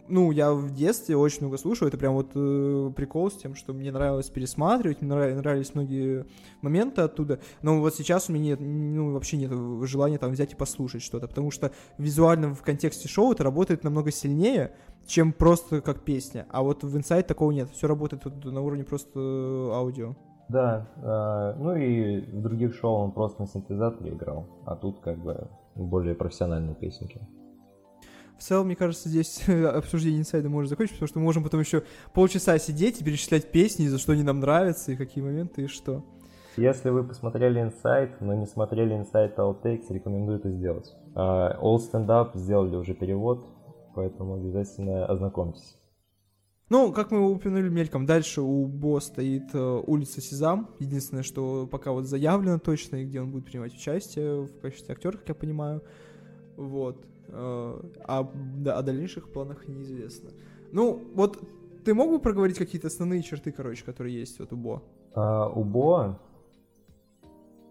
S1: ну, я в детстве очень много слушаю, это прям вот э, прикол с тем, что мне нравилось пересматривать, мне нравились многие моменты оттуда, но вот сейчас у меня нет, ну, вообще нет желания там взять и послушать что-то, потому что визуально в контексте шоу это работает намного сильнее, чем просто как песня, а вот в Inside такого нет, все работает вот на уровне просто аудио.
S2: Да, э, ну и в других шоу он просто на синтезаторе играл, а тут как бы более профессиональные песенки.
S1: В целом, мне кажется, здесь обсуждение инсайда может закончиться, потому что мы можем потом еще полчаса сидеть и перечислять песни, за что они нам нравятся, и какие моменты, и что.
S2: Если вы посмотрели инсайт, но не смотрели инсайт Outtakes, рекомендую это сделать. Uh, All Stand Up сделали уже перевод, поэтому обязательно ознакомьтесь.
S1: Ну, как мы упомянули мельком, дальше у Бо стоит э, улица Сезам. Единственное, что пока вот заявлено точно, и где он будет принимать участие в качестве актера, как я понимаю. Вот. Э, а да, о дальнейших планах неизвестно. Ну, вот ты мог бы проговорить какие-то основные черты, короче, которые есть вот у Бо?
S2: А, у Бо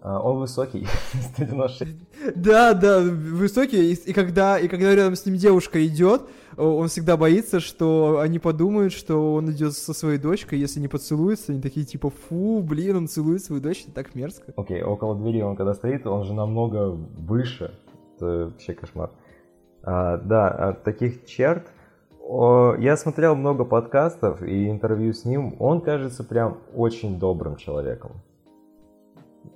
S2: он высокий, 196.
S1: Да, да, высокий, и, и, когда, и когда рядом с ним девушка идет, он всегда боится, что они подумают, что он идет со своей дочкой, если не поцелуются, они такие типа, фу, блин, он целует свою дочь, это так мерзко.
S2: Окей, okay, около двери он когда стоит, он же намного выше, это вообще кошмар. А, да, от таких черт, о, я смотрел много подкастов и интервью с ним, он кажется прям очень добрым человеком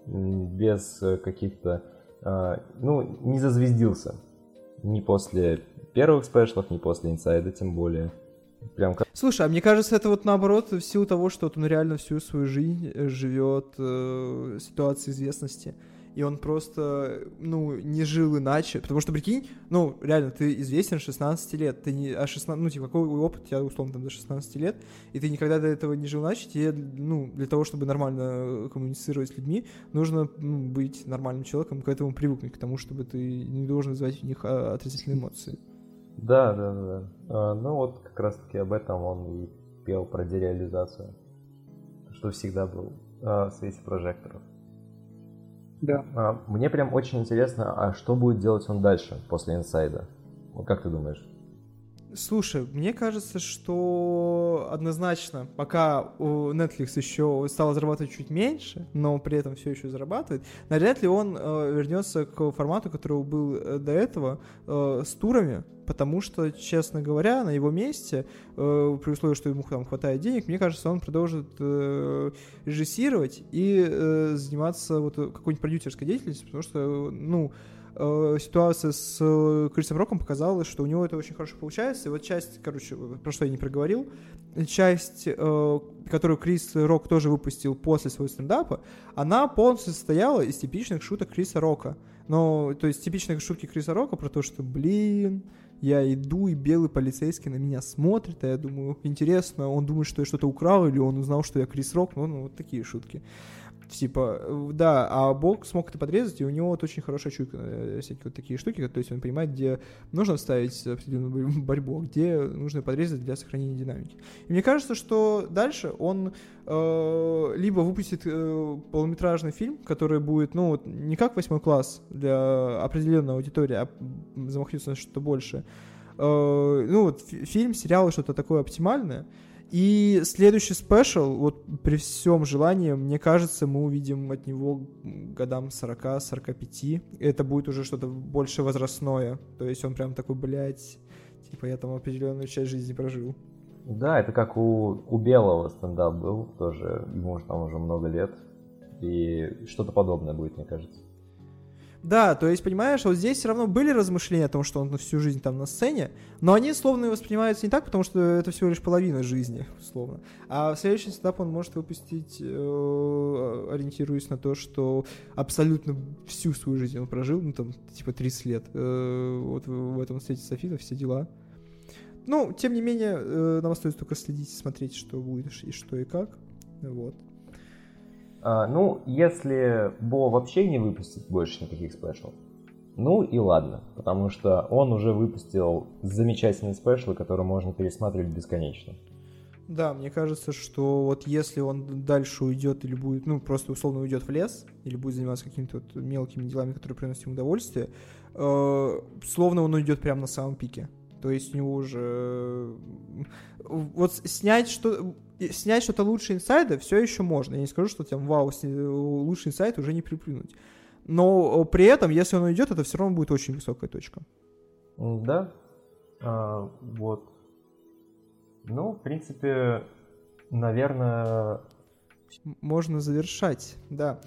S2: без э, каких-то... А, ну, не зазвездился. Ни после первых спешлов, ни после инсайда, тем более.
S1: Прям как... Слушай, а мне кажется, это вот наоборот в силу того, что вот он реально всю свою жизнь э, живет э, ситуации известности и он просто, ну, не жил иначе. Потому что, прикинь, ну, реально, ты известен 16 лет, ты не, а 16, ну, типа, какой опыт у тебя, условно, там, до 16 лет, и ты никогда до этого не жил иначе, тебе, ну, для того, чтобы нормально коммуницировать с людьми, нужно ну, быть нормальным человеком, к этому привыкнуть, к тому, чтобы ты не должен вызывать в них а, отрицательные эмоции.
S2: Да, да, да. А, ну, вот как раз-таки об этом он и пел про дереализацию, что всегда был а, в свете прожекторов.
S1: Да.
S2: А, мне прям очень интересно, а что будет делать он дальше после инсайда? Как ты думаешь?
S1: Слушай, мне кажется, что однозначно, пока у Netflix еще стал зарабатывать чуть меньше, но при этом все еще зарабатывает, навряд ли он э, вернется к формату, который был э, до этого, э, с турами, потому что, честно говоря, на его месте, э, при условии, что ему там хватает денег, мне кажется, он продолжит э, режиссировать и э, заниматься вот какой-нибудь продюсерской деятельностью, потому что, ну, э, ситуация с э, Крисом Роком показала, что у него это очень хорошо получается. И вот часть, короче, про что я не проговорил, часть, э, которую Крис Рок тоже выпустил после своего стендапа, она полностью состояла из типичных шуток Криса Рока. Ну, то есть типичные шутки Криса Рока про то, что, блин, я иду, и белый полицейский на меня смотрит, а я думаю, интересно, он думает, что я что-то украл, или он узнал, что я Крис Рок, ну, ну вот такие шутки. Типа, э, да, а Бог смог это подрезать, и у него вот очень хорошая чуйка, э, всякие вот такие штуки, то есть он понимает, где нужно вставить определенную борьбу, а где нужно подрезать для сохранения динамики. И мне кажется, что дальше он э, либо выпустит э, полнометражный фильм, который будет, ну, вот, не как восьмой класс для определенной аудитории, а замахнется на что-то больше. Э, ну, вот фильм, сериал, что-то такое оптимальное, и следующий спешл, вот при всем желании, мне кажется, мы увидим от него годам 40-45. Это будет уже что-то больше возрастное. То есть он прям такой, блядь, типа я там определенную часть жизни прожил.
S2: Да, это как у, у Белого стендап был, тоже ему уже там уже много лет. И что-то подобное будет, мне кажется.
S1: Да, то есть, понимаешь, вот здесь все равно были размышления о том, что он всю жизнь там на сцене, но они словно воспринимаются не так, потому что это всего лишь половина жизни, условно. А в следующий этап он может выпустить, э, ориентируясь на то, что абсолютно всю свою жизнь он прожил, ну там, типа 30 лет, э, вот в, этом свете Софита, все дела. Ну, тем не менее, э, нам остается только следить, смотреть, что будет и что и как. Вот.
S2: А, ну, если Бо вообще не выпустит больше никаких спешл, ну и ладно, потому что он уже выпустил замечательные спешлы, которые можно пересматривать бесконечно.
S1: Да, мне кажется, что вот если он дальше уйдет или будет, ну, просто условно уйдет в лес, или будет заниматься какими-то вот мелкими делами, которые приносят ему удовольствие, э, словно он уйдет прямо на самом пике. То есть у него уже... Вот снять что снять что-то лучше инсайда все еще можно. Я не скажу, что там, вау, лучший инсайд уже не приплюнуть. Но при этом, если он уйдет, это все равно будет очень высокая точка.
S2: Да. А, вот. Ну, в принципе, наверное...
S1: Можно завершать, да.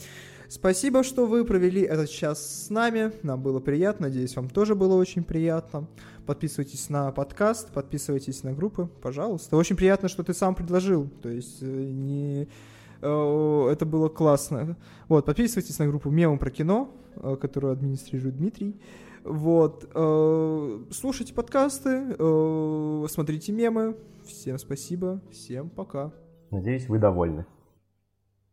S1: Спасибо, что вы провели этот час с нами. Нам было приятно. Надеюсь, вам тоже было очень приятно. Подписывайтесь на подкаст, подписывайтесь на группы, пожалуйста. Очень приятно, что ты сам предложил. То есть э, не э, это было классно. Вот, подписывайтесь на группу Мемом про кино, э, которую администрирует Дмитрий. Вот, слушайте подкасты, смотрите мемы. Всем спасибо, всем пока.
S2: Надеюсь, вы довольны.